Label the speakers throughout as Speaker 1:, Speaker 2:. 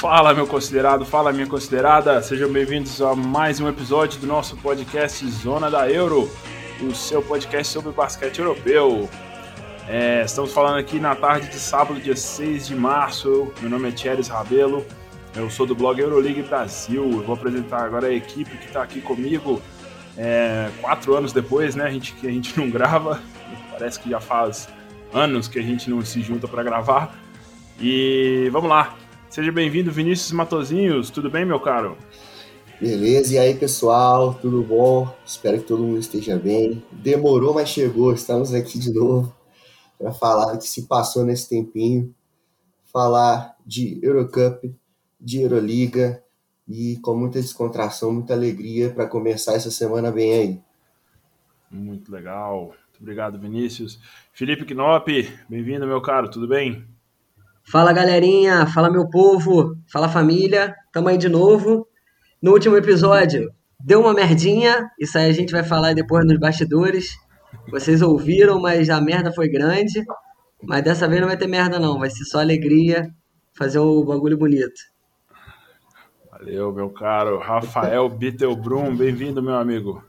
Speaker 1: Fala, meu considerado, fala, minha considerada. Sejam bem-vindos a mais um episódio do nosso podcast Zona da Euro, o seu podcast sobre basquete europeu. É, estamos falando aqui na tarde de sábado, dia 6 de março. Meu nome é Thierry Rabelo, eu sou do blog Euroleague Brasil. Eu vou apresentar agora a equipe que está aqui comigo é, quatro anos depois, né? A gente, que a gente não grava, parece que já faz anos que a gente não se junta para gravar. E vamos lá, Seja bem-vindo, Vinícius Matozinhos. Tudo bem, meu caro?
Speaker 2: Beleza, e aí, pessoal? Tudo bom? Espero que todo mundo esteja bem. Demorou, mas chegou. Estamos aqui de novo para falar do que se passou nesse tempinho, falar de Eurocup, de Euroliga e com muita descontração, muita alegria para começar essa semana bem aí.
Speaker 1: Muito legal. Muito obrigado, Vinícius. Felipe Knop, bem-vindo, meu caro. Tudo bem?
Speaker 3: Fala galerinha, fala meu povo, fala família, tamo aí de novo. No último episódio deu uma merdinha, isso aí a gente vai falar depois nos bastidores. Vocês ouviram, mas a merda foi grande. Mas dessa vez não vai ter merda não, vai ser só alegria, fazer o um bagulho bonito.
Speaker 1: Valeu, meu caro. Rafael Bittelbrum, bem-vindo, meu amigo.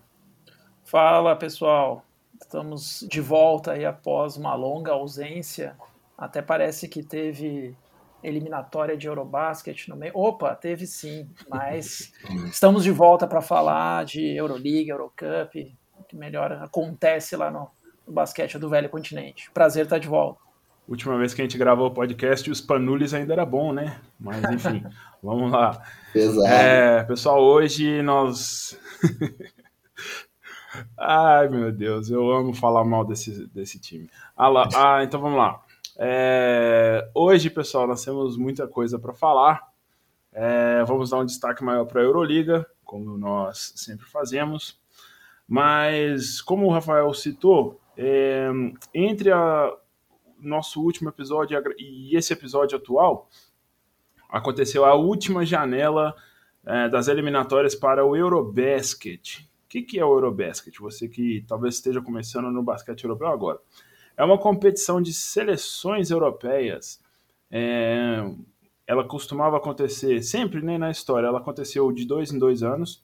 Speaker 4: Fala, pessoal. Estamos de volta aí após uma longa ausência até parece que teve eliminatória de Eurobasket no meio. Opa, teve sim, mas estamos de volta para falar de Euroliga, Eurocup, o que melhor acontece lá no, no basquete do velho continente. Prazer estar de volta.
Speaker 1: Última vez que a gente gravou o podcast, os panules ainda era bom, né? Mas enfim, vamos lá.
Speaker 2: Exato.
Speaker 1: É, pessoal, hoje nós. Ai, meu Deus, eu amo falar mal desse, desse time. Ah, lá, ah, então vamos lá. É, hoje, pessoal, nós temos muita coisa para falar. É, vamos dar um destaque maior para a Euroliga, como nós sempre fazemos. Mas, como o Rafael citou, é, entre a nosso último episódio e esse episódio atual, aconteceu a última janela é, das eliminatórias para o Eurobasket. O que, que é o Eurobasket? Você que talvez esteja começando no basquete europeu agora. É uma competição de seleções europeias. É, ela costumava acontecer sempre né, na história, ela aconteceu de dois em dois anos.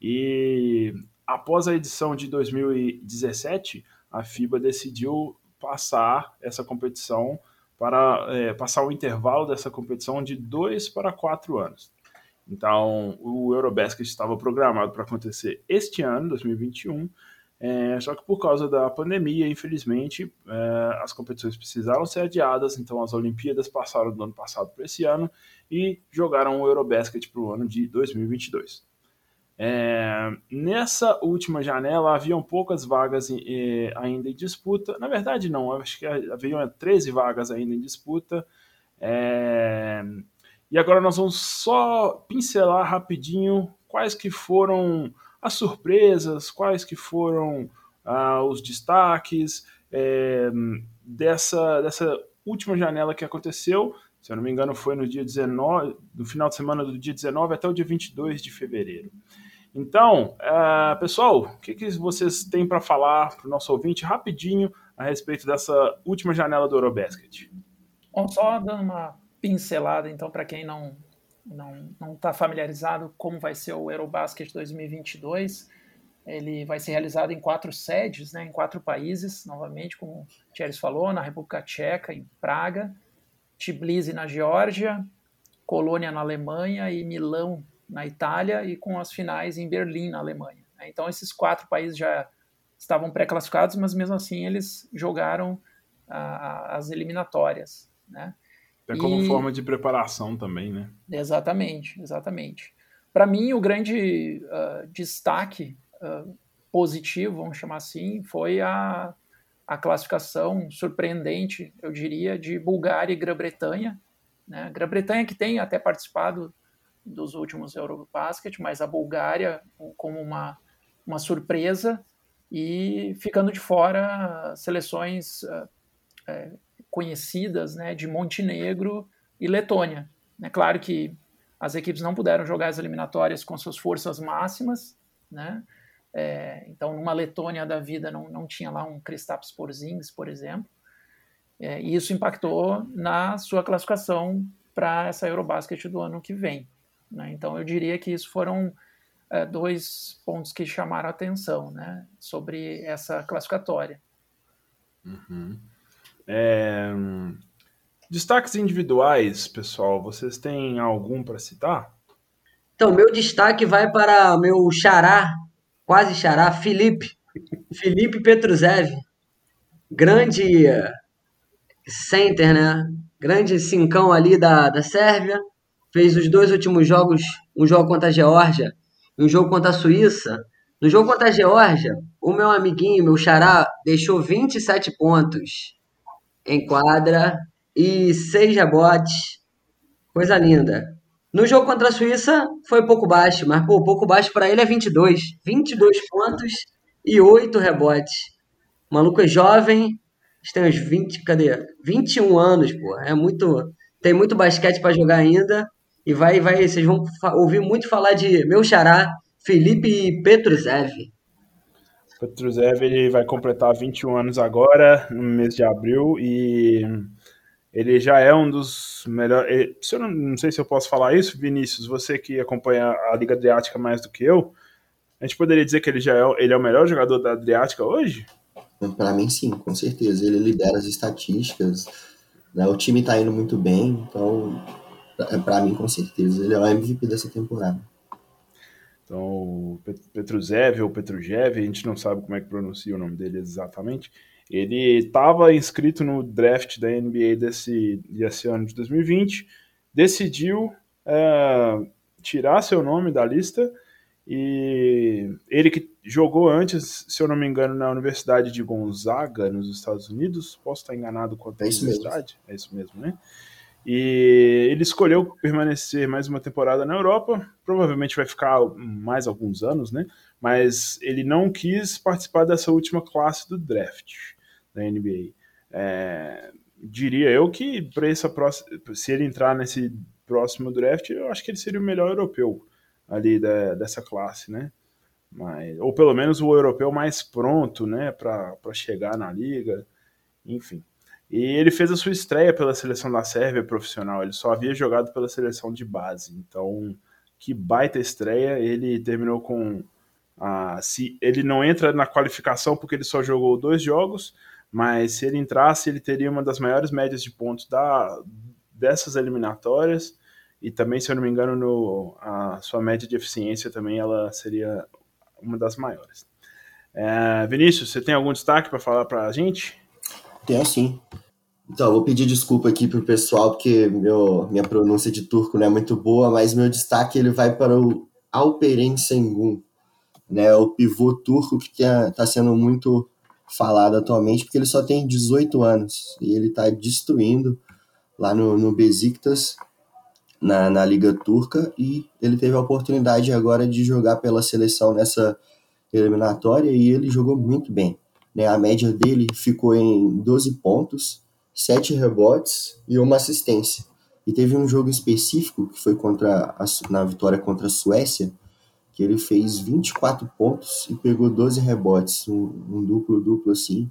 Speaker 1: E após a edição de 2017, a FIBA decidiu passar essa competição para é, passar o intervalo dessa competição de dois para quatro anos. Então, o Eurobasket estava programado para acontecer este ano, 2021, é, só que por causa da pandemia, infelizmente, é, as competições precisaram ser adiadas, então as Olimpíadas passaram do ano passado para esse ano e jogaram o Eurobasket para o ano de 2022. É, nessa última janela haviam poucas vagas em, ainda em disputa. Na verdade, não, acho que haviam 13 vagas ainda em disputa. É, e agora nós vamos só pincelar rapidinho quais que foram as surpresas, quais que foram ah, os destaques é, dessa, dessa última janela que aconteceu. Se eu não me engano, foi no dia 19, no final de semana do dia 19 até o dia 22 de fevereiro. Então, uh, pessoal, o que, que vocês têm para falar para o nosso ouvinte rapidinho a respeito dessa última janela do Eurobasket?
Speaker 4: Bom, só dando uma pincelada, então, para quem não, não está familiarizado como vai ser o Eurobasket 2022, ele vai ser realizado em quatro sedes, né, em quatro países, novamente, como o Thierry falou, na República Tcheca, em Praga, Tbilisi na Geórgia, Colônia na Alemanha e Milão na Itália, e com as finais em Berlim, na Alemanha. Então, esses quatro países já estavam pré-classificados, mas mesmo assim eles jogaram ah, as eliminatórias. Né?
Speaker 1: É como e... forma de preparação também, né?
Speaker 4: Exatamente, exatamente. Para mim, o grande uh, destaque uh, positivo, vamos chamar assim, foi a, a classificação surpreendente, eu diria, de Bulgária e Grã-Bretanha. Né? Grã-Bretanha que tem até participado dos últimos Eurobasket, mas a Bulgária como uma, uma surpresa e ficando de fora seleções uh, é, conhecidas né, de Montenegro e Letônia. É claro que as equipes não puderam jogar as eliminatórias com suas forças máximas, né? É, então, numa Letônia da vida não, não tinha lá um Kristaps Porzingis, por exemplo, é, e isso impactou na sua classificação para essa Eurobasket do ano que vem. Né? Então eu diria que isso foram é, dois pontos que chamaram atenção né, sobre essa classificatória.
Speaker 1: Uhum. É... Destaques individuais, pessoal, vocês têm algum para citar?
Speaker 3: Então, meu destaque vai para meu xará, quase xará, Felipe. Felipe Petruzev. Grande center, né? Grande cincão ali da, da Sérvia. Fez os dois últimos jogos, um jogo contra a Geórgia e um jogo contra a Suíça. No jogo contra a Geórgia, o meu amiguinho, meu xará, deixou 27 pontos em quadra e 6 rebotes. Coisa linda. No jogo contra a Suíça foi pouco baixo, mas pô, pouco baixo para ele é 22. 22 pontos e 8 rebotes. O maluco é jovem, tem uns 20, cadê? 21 anos, pô. É muito. Tem muito basquete para jogar ainda. E vai, vai, vocês vão ouvir muito falar de meu xará, Felipe Petruzev.
Speaker 1: Petruzev ele vai completar 21 anos agora, no mês de abril, e ele já é um dos melhores. Eu não, não sei se eu posso falar isso, Vinícius, você que acompanha a Liga Adriática mais do que eu, a gente poderia dizer que ele já é, ele é o melhor jogador da Adriática hoje?
Speaker 2: Para mim, sim, com certeza. Ele lidera as estatísticas, né? o time está indo muito bem, então, para mim, com certeza, ele é o MVP dessa temporada.
Speaker 1: Então, Petruzev ou Petrujev, a gente não sabe como é que pronuncia o nome dele exatamente. Ele estava inscrito no draft da NBA desse, desse ano de 2020, decidiu é, tirar seu nome da lista e ele que jogou antes, se eu não me engano, na Universidade de Gonzaga, nos Estados Unidos. Posso estar enganado quanto à é universidade? Mesmo. É isso mesmo, né? E ele escolheu permanecer mais uma temporada na Europa. Provavelmente vai ficar mais alguns anos, né? Mas ele não quis participar dessa última classe do draft da NBA. É, diria eu que para essa próxima, se ele entrar nesse próximo draft, eu acho que ele seria o melhor europeu ali da, dessa classe, né? Mas, ou pelo menos o europeu mais pronto, né, para chegar na liga, enfim. E ele fez a sua estreia pela seleção da Sérvia profissional, ele só havia jogado pela seleção de base, então que baita estreia, ele terminou com se ele não entra na qualificação porque ele só jogou dois jogos, mas se ele entrasse, ele teria uma das maiores médias de pontos da, dessas eliminatórias e também, se eu não me engano, no, a sua média de eficiência também ela seria uma das maiores. É, Vinícius, você tem algum destaque para falar para a gente?
Speaker 2: Tenho sim. Então, vou pedir desculpa aqui pro pessoal, porque meu, minha pronúncia de turco não é muito boa, mas meu destaque ele vai para o Alperen Sengun, né, o pivô turco que está sendo muito falado atualmente, porque ele só tem 18 anos e ele está destruindo lá no, no Besiktas na, na Liga Turca e ele teve a oportunidade agora de jogar pela seleção nessa eliminatória e ele jogou muito bem. Né? A média dele ficou em 12 pontos, 7 rebotes e uma assistência. E teve um jogo específico que foi contra a, na vitória contra a Suécia, que ele fez 24 pontos e pegou 12 rebotes, um, um duplo-duplo assim.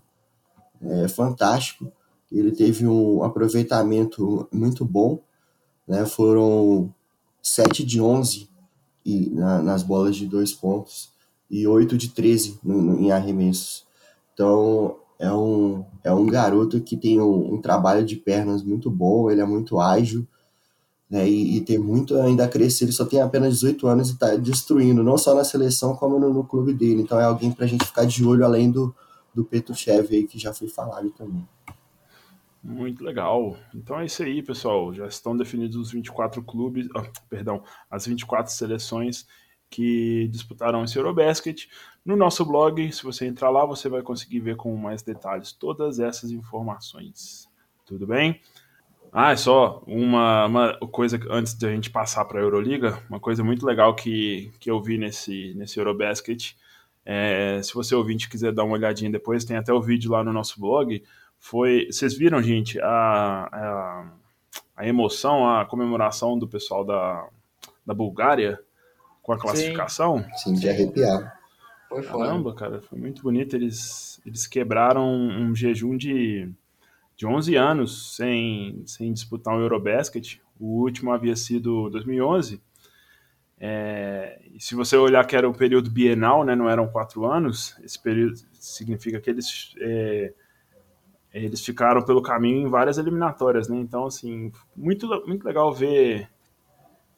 Speaker 2: É fantástico. Ele teve um aproveitamento muito bom né? Foram 7 de 11 e, na, nas bolas de dois pontos e 8 de 13 no, no, em arremessos. Então, é um, é um garoto que tem um, um trabalho de pernas muito bom, ele é muito ágil, né, e, e, tem muito ainda a crescer. Ele só tem apenas 18 anos e está destruindo, não só na seleção, como no, no, clube dele. Então, é alguém para a gente ficar de olho, além do, do Petruchev aí, que já foi falado também.
Speaker 1: Muito legal. Então é isso aí, pessoal. Já estão definidos os 24 clubes, oh, perdão, as 24 seleções que disputaram esse Eurobasket. No nosso blog, se você entrar lá, você vai conseguir ver com mais detalhes todas essas informações. Tudo bem? Ah, é só uma, uma coisa antes de a gente passar para a Euroliga, uma coisa muito legal que, que eu vi nesse, nesse Eurobasket. É, se você ouvinte quiser dar uma olhadinha depois, tem até o vídeo lá no nosso blog foi. Vocês viram, gente, a, a, a, emoção, a comemoração do pessoal da, da Bulgária com a classificação?
Speaker 2: Sim, Sim de arrepiar.
Speaker 1: Foi Caramba, cara, foi muito bonito. Eles, eles quebraram um jejum de, de 11 anos sem, sem disputar um Eurobasket. O último havia sido 2011. É, e se você olhar que era um período bienal, né, não eram quatro anos, esse período significa que eles, é, eles ficaram pelo caminho em várias eliminatórias, né? Então, assim, muito, muito legal ver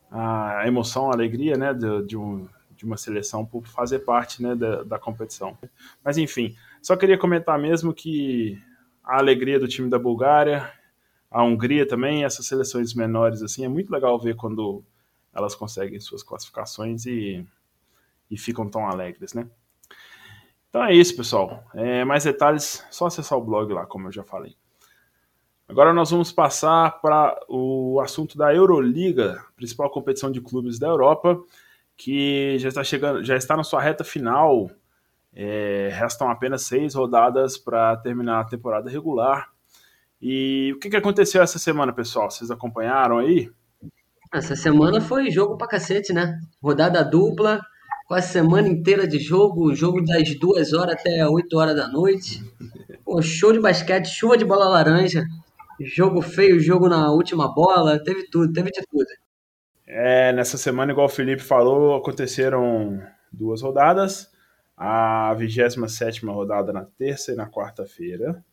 Speaker 1: a emoção, a alegria, né, de, de, um, de uma seleção por fazer parte, né, da, da competição. Mas, enfim, só queria comentar mesmo que a alegria do time da Bulgária, a Hungria também, essas seleções menores, assim, é muito legal ver quando elas conseguem suas classificações e, e ficam tão alegres, né? Então é isso, pessoal. É, mais detalhes, só acessar o blog lá, como eu já falei. Agora nós vamos passar para o assunto da Euroliga, principal competição de clubes da Europa, que já está chegando, já está na sua reta final. É, restam apenas seis rodadas para terminar a temporada regular. E o que, que aconteceu essa semana, pessoal? Vocês acompanharam aí?
Speaker 3: Essa semana foi jogo pra cacete, né? Rodada dupla, quase semana inteira de jogo, jogo das duas horas até 8 horas da noite. Pô, show de basquete, chuva de bola laranja, jogo feio, jogo na última bola, teve tudo, teve de tudo.
Speaker 1: É, nessa semana, igual o Felipe falou, aconteceram duas rodadas. A 27 rodada na terça e na quarta-feira.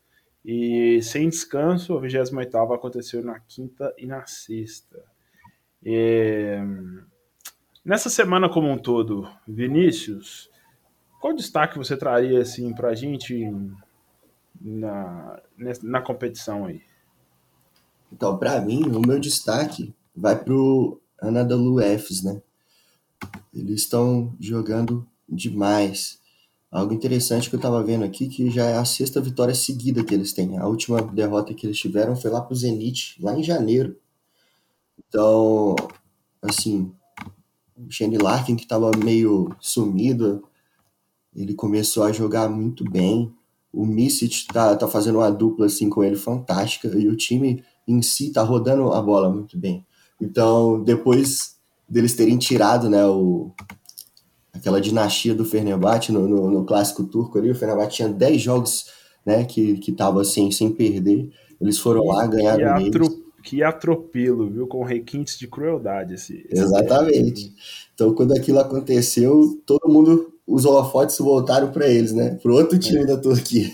Speaker 1: E sem descanso, a 28 aconteceu na quinta e na sexta. É... Nessa semana como um todo, Vinícius, qual destaque você traria assim para a gente na, na competição aí?
Speaker 2: Então, para mim, o meu destaque vai pro Anadolu Efes, né? Eles estão jogando demais. Algo interessante que eu estava vendo aqui, que já é a sexta vitória seguida que eles têm. A última derrota que eles tiveram foi lá pro Zenit, lá em janeiro. Então, assim, o Shane Larkin, que estava meio sumido, ele começou a jogar muito bem. O Misic tá, tá fazendo uma dupla assim com ele fantástica e o time em si tá rodando a bola muito bem. Então, depois deles terem tirado né, o, aquela dinastia do Fenerbahçe no, no, no, clássico turco ali, o Fenerbahçe tinha 10 jogos né, que, que tava assim, sem perder. Eles foram lá, ganharam
Speaker 1: deles que atropelo, viu? Com requintes de crueldade. Esse,
Speaker 2: Exatamente. Então, quando aquilo aconteceu, todo mundo, os holofotes voltaram para eles, né? Para outro time é. da Turquia.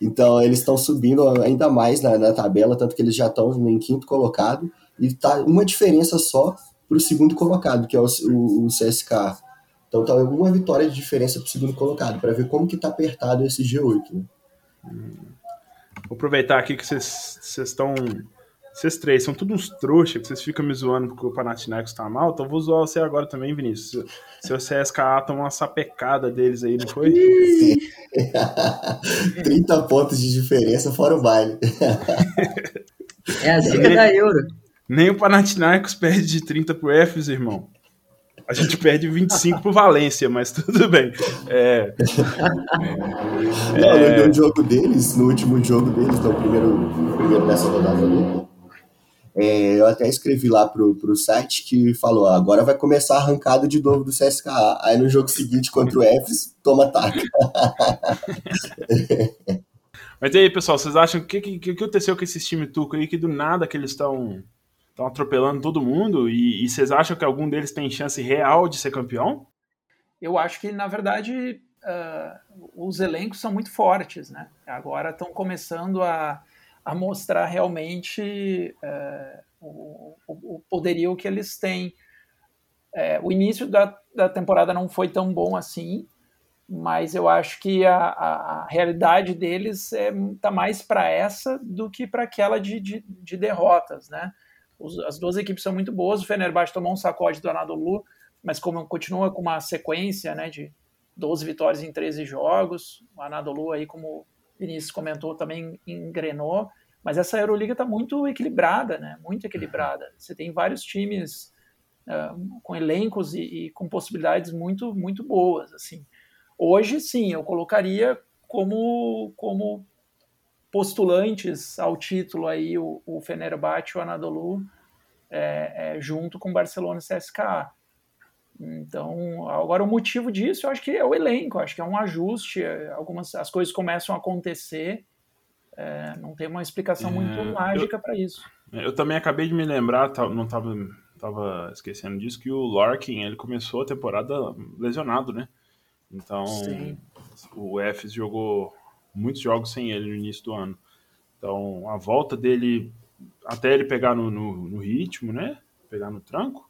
Speaker 2: Então, eles estão subindo ainda mais na, na, tabela, tanto que eles já estão em quinto colocado, e tá uma diferença só para o segundo colocado, que é o, o, o CSK. Então, tá uma vitória de diferença para o segundo colocado, para ver como que tá apertado esse G8. Né?
Speaker 1: Hum. Vou aproveitar aqui que vocês estão vocês três são todos uns trouxas, que vocês ficam me zoando porque o Panathinaikos tá mal, então vou zoar você agora também, Vinícius. Seu CSKA tomou uma sapecada deles aí, não foi?
Speaker 2: 30 pontos de diferença fora o baile.
Speaker 3: é a zica da Euro.
Speaker 1: Nem o Panathinaikos perde de 30 pro Efes, irmão. A gente perde 25 pro Valência, mas tudo bem. É...
Speaker 2: Não, é... no jogo deles, no último jogo deles, então, primeiro, primeiro nessa rodada dupla, é, eu até escrevi lá pro, pro site que falou: agora vai começar a arrancada de novo do CSKA. Aí no jogo seguinte contra o Fs, toma taca.
Speaker 1: Mas e aí, pessoal, vocês acham que que, que aconteceu com esse time turco aí que do nada que eles estão estão atropelando todo mundo e, e, vocês acham que algum deles tem chance real de ser campeão?
Speaker 4: Eu acho que na verdade uh, os elencos são muito fortes, né? Agora estão começando a a mostrar realmente é, o, o, poderio que eles têm. É, o início da, da temporada não foi tão bom assim, mas eu acho que a, a, a realidade deles está é, tá mais para essa do que para aquela de, de, de, derrotas, né? Os, as duas equipes são muito boas, o Fenerbahçe tomou um sacode do Anadolu, mas como continua com uma sequência né, de 12 vitórias em 13 jogos, o Anadolu aí como Vinícius comentou, também engrenou. Mas essa Euroliga está muito equilibrada, né? Muito equilibrada. Você tem vários times uh, com elencos e, e, com possibilidades muito, muito boas, assim. Hoje, sim, eu colocaria como, como postulantes ao título aí o, o Fenerbahçe e o Anadolu é, é, junto com Barcelona e CSKA. Então, agora o motivo disso, eu acho que é o elenco, acho que é um ajuste, é, algumas as coisas começam a acontecer, é, não tem uma explicação muito é, mágica para isso.
Speaker 1: Eu também acabei de me lembrar, não estava tava esquecendo disso, que o Larkin ele começou a temporada lesionado, né? Então Sim. o Efes jogou muitos jogos sem ele no início do ano. Então a volta dele, até ele pegar no, no, no ritmo, né? Pegar no tranco,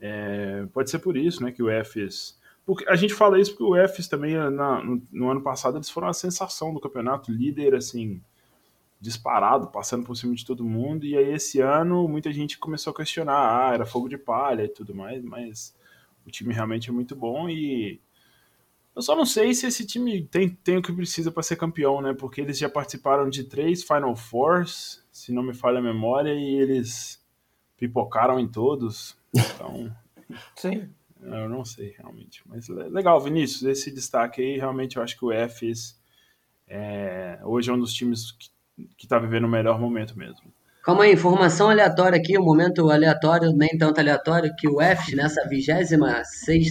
Speaker 1: é, pode ser por isso, né? Que o Efes porque a gente fala isso porque o Efes também, na, no, no, ano passado, eles foram a sensação do campeonato, líder, assim, disparado, passando por cima de todo mundo. E aí esse ano muita gente começou a questionar, ah, era fogo de palha e tudo mais, mas o time realmente é muito bom e eu só não sei se esse time tem, tem o que precisa para ser campeão, né? Porque eles já participaram de três Final Fours, se não me falha a memória, e eles pipocaram em todos. Então,
Speaker 4: sim.
Speaker 1: Eu não sei realmente, mas legal, Vinícius, esse destaque aí, realmente eu acho que o Efes é, hoje é um dos times que está vivendo o melhor momento mesmo.
Speaker 3: Calma aí, informação aleatória aqui, um momento aleatório, nem tanto aleatório, que o F nessa 26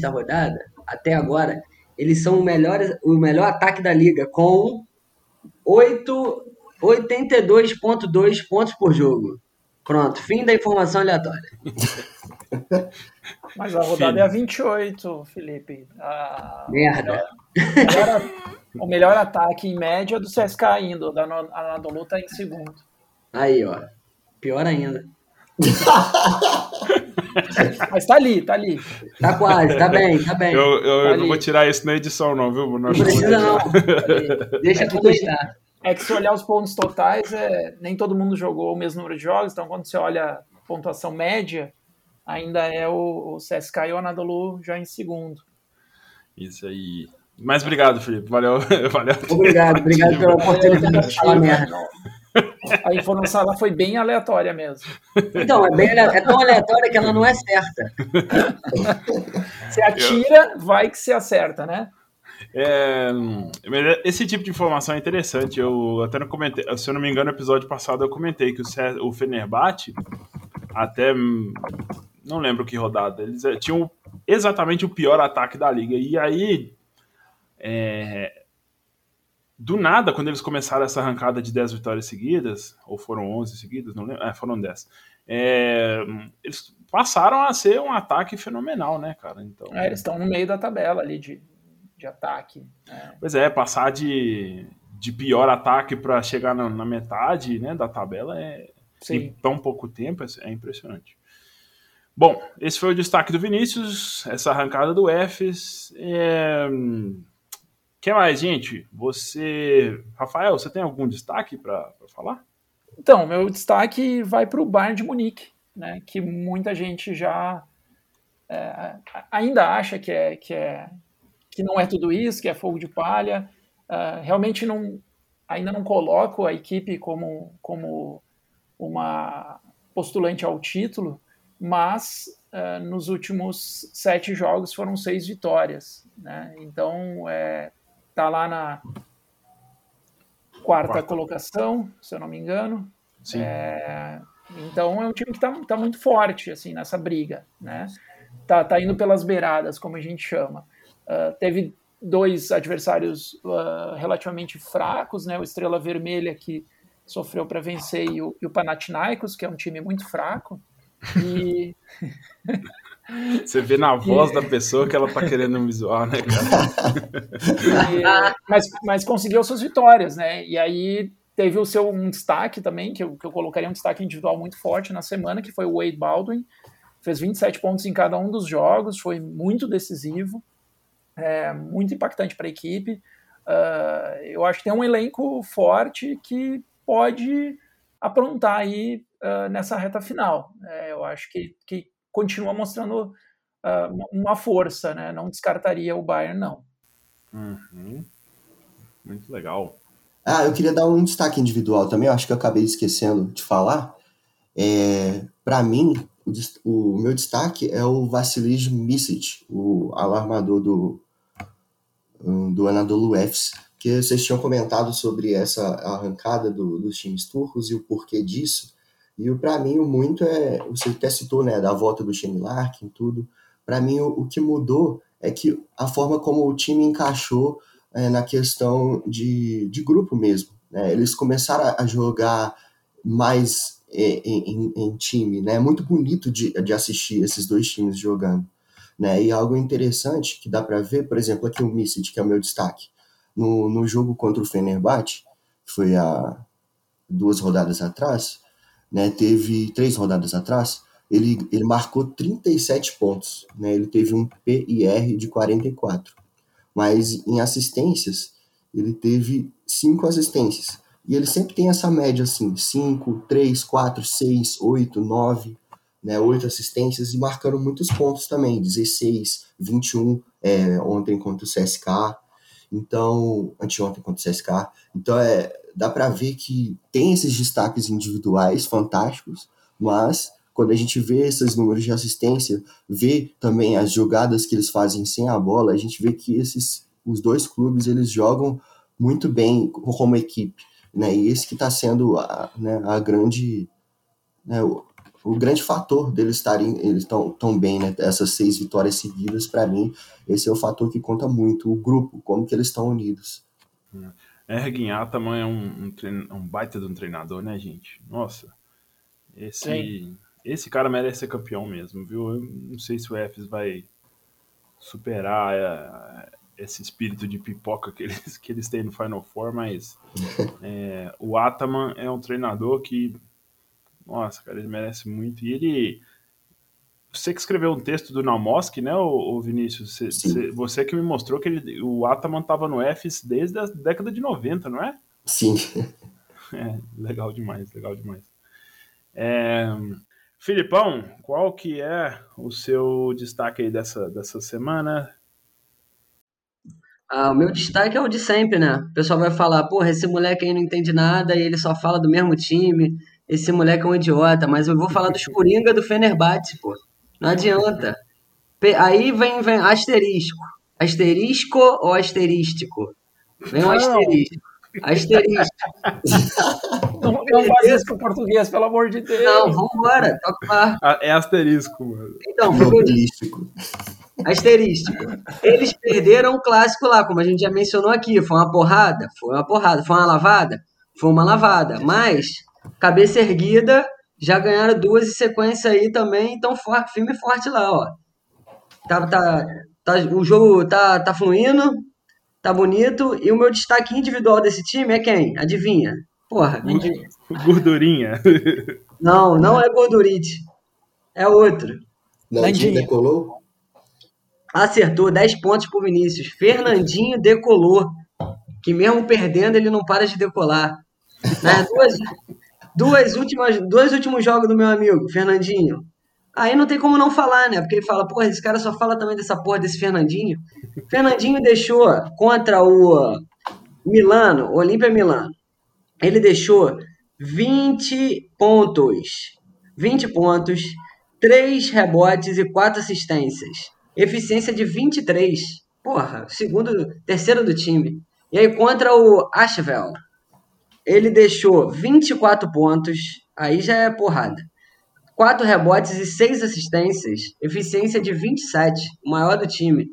Speaker 3: rodada, até agora, eles são o melhor, o melhor ataque da liga, com 82,2 pontos por jogo. Pronto, fim da informação aleatória.
Speaker 4: Mas a rodada Fim. é a 28, Felipe. A...
Speaker 3: Merda.
Speaker 4: Melhor, o melhor ataque em média do CSK ainda. Da Anadolu tá em segundo.
Speaker 3: Aí, ó. Pior ainda.
Speaker 4: Mas tá ali, tá ali.
Speaker 3: Tá quase, tá bem, tá bem.
Speaker 1: Eu, eu, tá não vou tirar isso na edição, não, viu?
Speaker 3: Não, não precisa, não. Deixa é constar.
Speaker 4: É que se olhar os pontos totais, é, nem todo mundo jogou o mesmo número de jogos, então quando você olha a pontuação média, ainda é o, o CSK e o Anadolu já em segundo.
Speaker 1: Isso aí. Mas obrigado, Felipe. Valeu. valeu
Speaker 3: obrigado, obrigado pela oportunidade de falar merda.
Speaker 4: A informação ela foi bem aleatória mesmo.
Speaker 3: Então, é, bem, é tão aleatória que ela não é certa.
Speaker 4: Você atira, vai que se acerta, né?
Speaker 1: É, esse tipo de informação é interessante. Eu até não comentei, se eu não me engano, no episódio passado eu comentei que o, o Fenerbahçe, até não lembro que rodada, eles eh, tinham exatamente o pior ataque da liga. E aí, é, do nada, quando eles começaram essa arrancada de 10 vitórias seguidas, ou foram 11 seguidas, não lembro, é, foram 10, é, eles passaram a ser um ataque fenomenal, né, cara? Então,
Speaker 4: é, eles estão no meio da tabela ali de, de ataque.
Speaker 1: Né? Pois é, passar de, de pior ataque para chegar na, na, metade né, da tabela é, em tão pouco tempo é, é impressionante. Bom, esse foi o destaque do Vinícius, essa arrancada do Fs. É... que mais, gente? Você, Rafael, você tem algum destaque para falar?
Speaker 4: Então, meu destaque vai para o Bayern de Munique, né? Que muita gente já é, ainda acha que é, que é que não é tudo isso, que é fogo de palha. Uh, realmente não, ainda não coloco a equipe como, como uma postulante ao título, mas uh, nos últimos sete jogos foram seis vitórias. Né? Então, é, tá lá na quarta, quarta, colocação, se eu não me engano.
Speaker 1: Sim.
Speaker 4: É, então, é um time que está tá muito forte assim nessa briga. Né? Tá, tá indo pelas beiradas, como a gente chama. Uh, teve dois adversários uh, relativamente fracos, né? O Estrela Vermelha, que sofreu para vencer, e o, e o Panathinaikos, que é um time muito fraco. E.
Speaker 1: Você vê na voz da pessoa que ela tá querendo me zoar, né, cara?
Speaker 4: Mas, mas conseguiu suas vitórias, né? E aí teve o seu um destaque também, que eu, que eu colocaria um destaque individual muito forte na semana, que foi o Wade Baldwin. Fez 27 pontos em cada um dos jogos, foi muito decisivo, é, muito impactante para a equipe. Uh, eu acho que tem um elenco forte que pode aprontar aí uh, nessa reta final. É, eu acho que, que continua mostrando uh, uma força, né? Não descartaria o Bayern, não.
Speaker 1: Uhum. Muito legal.
Speaker 2: Ah, eu queria dar um destaque individual também, eu acho que eu acabei esquecendo de falar. É, Para mim, o, o, meu destaque é o Vassilis Misic, o alarmador do, do Anadolu Efes, que vocês tinham comentado sobre essa arrancada do, dos times turcos e o porquê disso. E para mim o muito é, você até citou, né, da volta do Shane Larkin, tudo. Para mim o, o, que mudou é que a forma como o time encaixou é, na questão de, de grupo mesmo. Né? Eles começaram a jogar mais é, em, em, time, né? É muito bonito de, de assistir esses dois times jogando, né? E algo interessante que dá para ver, por exemplo, aqui o Misic, que é o meu destaque, no, no jogo contra o Fenerbahçe, que foi há duas rodadas atrás, né? Teve três rodadas atrás, ele, ele marcou 37 pontos, né? Ele teve um PIR de 44, mas em assistências ele teve cinco assistências. E ele sempre tem essa média assim, 5, 3, 4, 6, 8, 9, né, 8 assistências e marcando muitos pontos também, 16, 21 é, ontem contra o CSK, então, anteontem contra o CSK. Então, é, dá para ver que tem esses destaques individuais fantásticos, mas quando a gente vê esses números de assistência, vê também as jogadas que eles fazem sem a bola, a gente vê que esses os dois clubes eles jogam muito bem como equipe né? E esse que está sendo a, né, a grande, né, o, o, grande fator deles estarem eles tão, tão bem, né? Essas seis vitórias seguidas, para mim, esse é o fator que conta muito, o grupo, como que eles estão unidos.
Speaker 1: Ergin Ataman é um, um, trein, um, baita de um treinador, né, gente? Nossa, esse, esse cara merece ser campeão mesmo, viu? Eu não sei se o Efes vai superar é, esse espírito de pipoca que eles, que eles têm no Final Four, mas é, o Ataman é um treinador que, nossa, cara, ele merece muito. E ele. Você que escreveu um texto do Namosk, né, o, Vinícius? Você, você, que me mostrou que ele, o Ataman estava no EFES desde a década de 90, não é?
Speaker 2: Sim.
Speaker 1: É, legal demais, legal demais. É, Filipão, qual que é o seu destaque aí dessa, dessa semana?
Speaker 3: Ah, o meu destaque é o de sempre, né? O pessoal vai falar, porra, esse moleque aí não entende nada e ele só fala do mesmo time. Esse moleque é um idiota, mas eu vou falar dos Coringa do Fenerbahçe, pô. Não adianta. Aí vem, vem asterisco. Asterisco ou asterístico? Vem um asterisco. Asterisco.
Speaker 4: Não, não faz isso com português, pelo amor de Deus.
Speaker 3: Não, vambora, toca
Speaker 1: ah, É asterisco, mano.
Speaker 3: Então, asterístico. Asterístico. Eles perderam o clássico lá, como a gente já mencionou aqui. Foi uma porrada? Foi uma porrada. Foi uma lavada? Foi uma lavada. Mas, cabeça erguida, já ganharam duas em sequência aí também. Então, forte, firme e forte lá, ó. Tá, tá, tá, o jogo tá, tá fluindo, tá bonito. E o meu destaque individual desse time é quem? Adivinha? Porra.
Speaker 1: Gordurinha.
Speaker 3: Não, não é gordurite. É outro.
Speaker 2: Nandinho decolou?
Speaker 3: acertou 10 pontos por Vinícius. Fernandinho decolou. Que mesmo perdendo, ele não para de decolar. Né? Duas, duas últimas, dois últimos jogos do meu amigo, Fernandinho. Aí não tem como não falar, né? Porque ele fala, porra, esse cara só fala também dessa porra desse Fernandinho. Fernandinho deixou contra o Milano, Olímpia Milano. Ele deixou 20 pontos. 20 pontos, 3 rebotes e 4 assistências eficiência de 23. Porra, segundo, terceiro do time. E aí contra o Asheville, ele deixou 24 pontos, aí já é porrada. 4 rebotes e 6 assistências, eficiência de 27, o maior do time.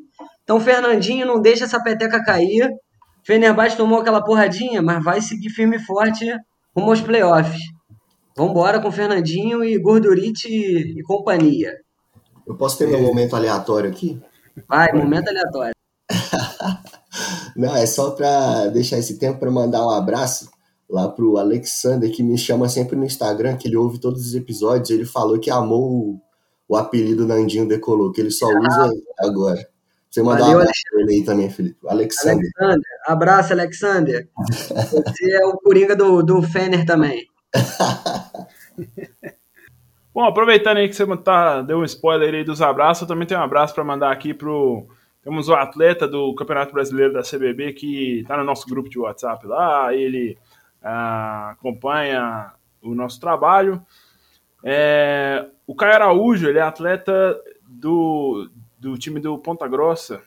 Speaker 3: Então o Fernandinho não deixa essa peteca cair. Fenerbahçe tomou aquela porradinha, mas vai seguir firme e forte rumo aos playoffs. Vambora com Fernandinho e Gordurite e, e companhia.
Speaker 2: Eu posso ter meu momento aleatório aqui?
Speaker 3: Vai, momento aleatório.
Speaker 2: Não, é só para deixar esse tempo para mandar um abraço lá pro Alexander, que me chama sempre no Instagram, que ele ouve todos os episódios. Ele falou que amou o, o apelido Nandinho Decolou, que ele só usa agora. Você mandar Valeu, um abraço pra ele aí também, Felipe. Alexander.
Speaker 3: Alexander. Abraço, Alexander. Você é o Coringa do, do Fener também.
Speaker 1: Bom, aproveitando aí que você tá, deu um spoiler aí dos abraços, eu também tenho um abraço para mandar aqui pro. Temos o atleta do Campeonato Brasileiro da CBB que está no nosso grupo de WhatsApp lá, ele ah, acompanha o nosso trabalho. É, o Caio Araújo, ele é atleta do, do time do Ponta Grossa,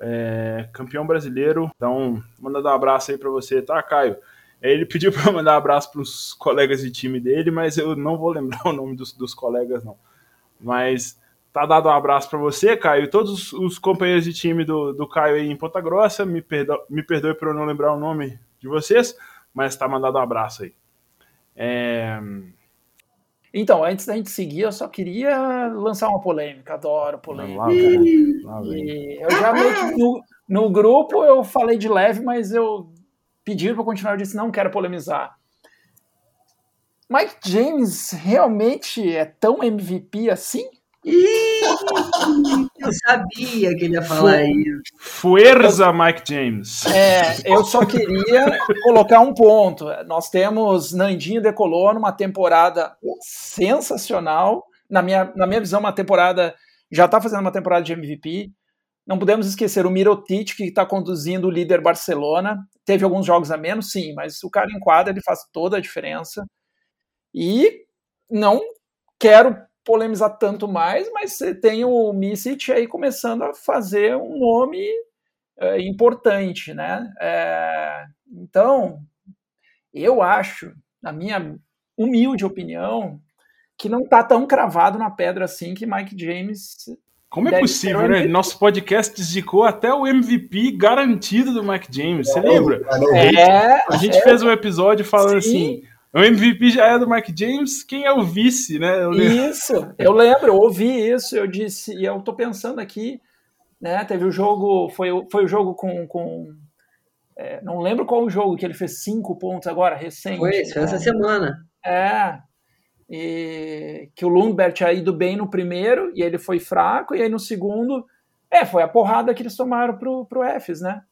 Speaker 1: é, campeão brasileiro. Então, mandando um abraço aí para você, tá, Caio? Ele pediu para mandar um abraço para os colegas de time dele, mas eu não vou lembrar o nome dos, dos colegas, não. Mas tá dado um abraço para você, Caio, e todos os companheiros de time do, do Caio aí em Ponta Grossa. Me, perdo, me perdoe por eu não lembrar o nome de vocês, mas tá mandado um abraço aí. É...
Speaker 4: Então, antes da gente seguir, eu só queria lançar uma polêmica. Adoro polêmica. Lá, eu já meio que no, no, grupo eu falei de leve, mas eu pedi para continuar, eu disse não quero polemizar. Mike James realmente é tão MVP assim?
Speaker 3: Eu sabia que ele ia falar Fu isso.
Speaker 1: Fuerza, Mike James.
Speaker 4: É, eu só queria colocar um ponto. Nós temos Nandinho decolou numa temporada sensacional. Na minha, na minha visão, uma temporada. Já está fazendo uma temporada de MVP. Não podemos esquecer o Mirotic, que está conduzindo o líder Barcelona. Teve alguns jogos a menos, sim, mas o cara em quadra ele faz toda a diferença. E não quero polemizar tanto mais, mas você tem o Misic aí começando a fazer um nome é, importante, né? É, então, eu acho, na minha humilde opinião, que não está tão cravado na pedra assim que Mike James.
Speaker 1: Como é possível, né? Nosso podcast indicou até o MVP garantido do Mike James. Você lembra? É, a gente é, fez um episódio falando sim. assim o MVP já é do Mike James, quem é o vice, né?
Speaker 4: Eu isso, eu lembro, eu ouvi isso, eu disse, e eu tô pensando aqui, né? Teve o jogo, foi, foi o jogo com. com é, não lembro qual o jogo que ele fez cinco pontos agora, recente.
Speaker 3: Foi, foi essa semana.
Speaker 4: É. E, que o Lundberg tinha ido bem no primeiro e ele foi fraco, e aí no segundo, é, foi a porrada que eles tomaram pro, pro Fs, né?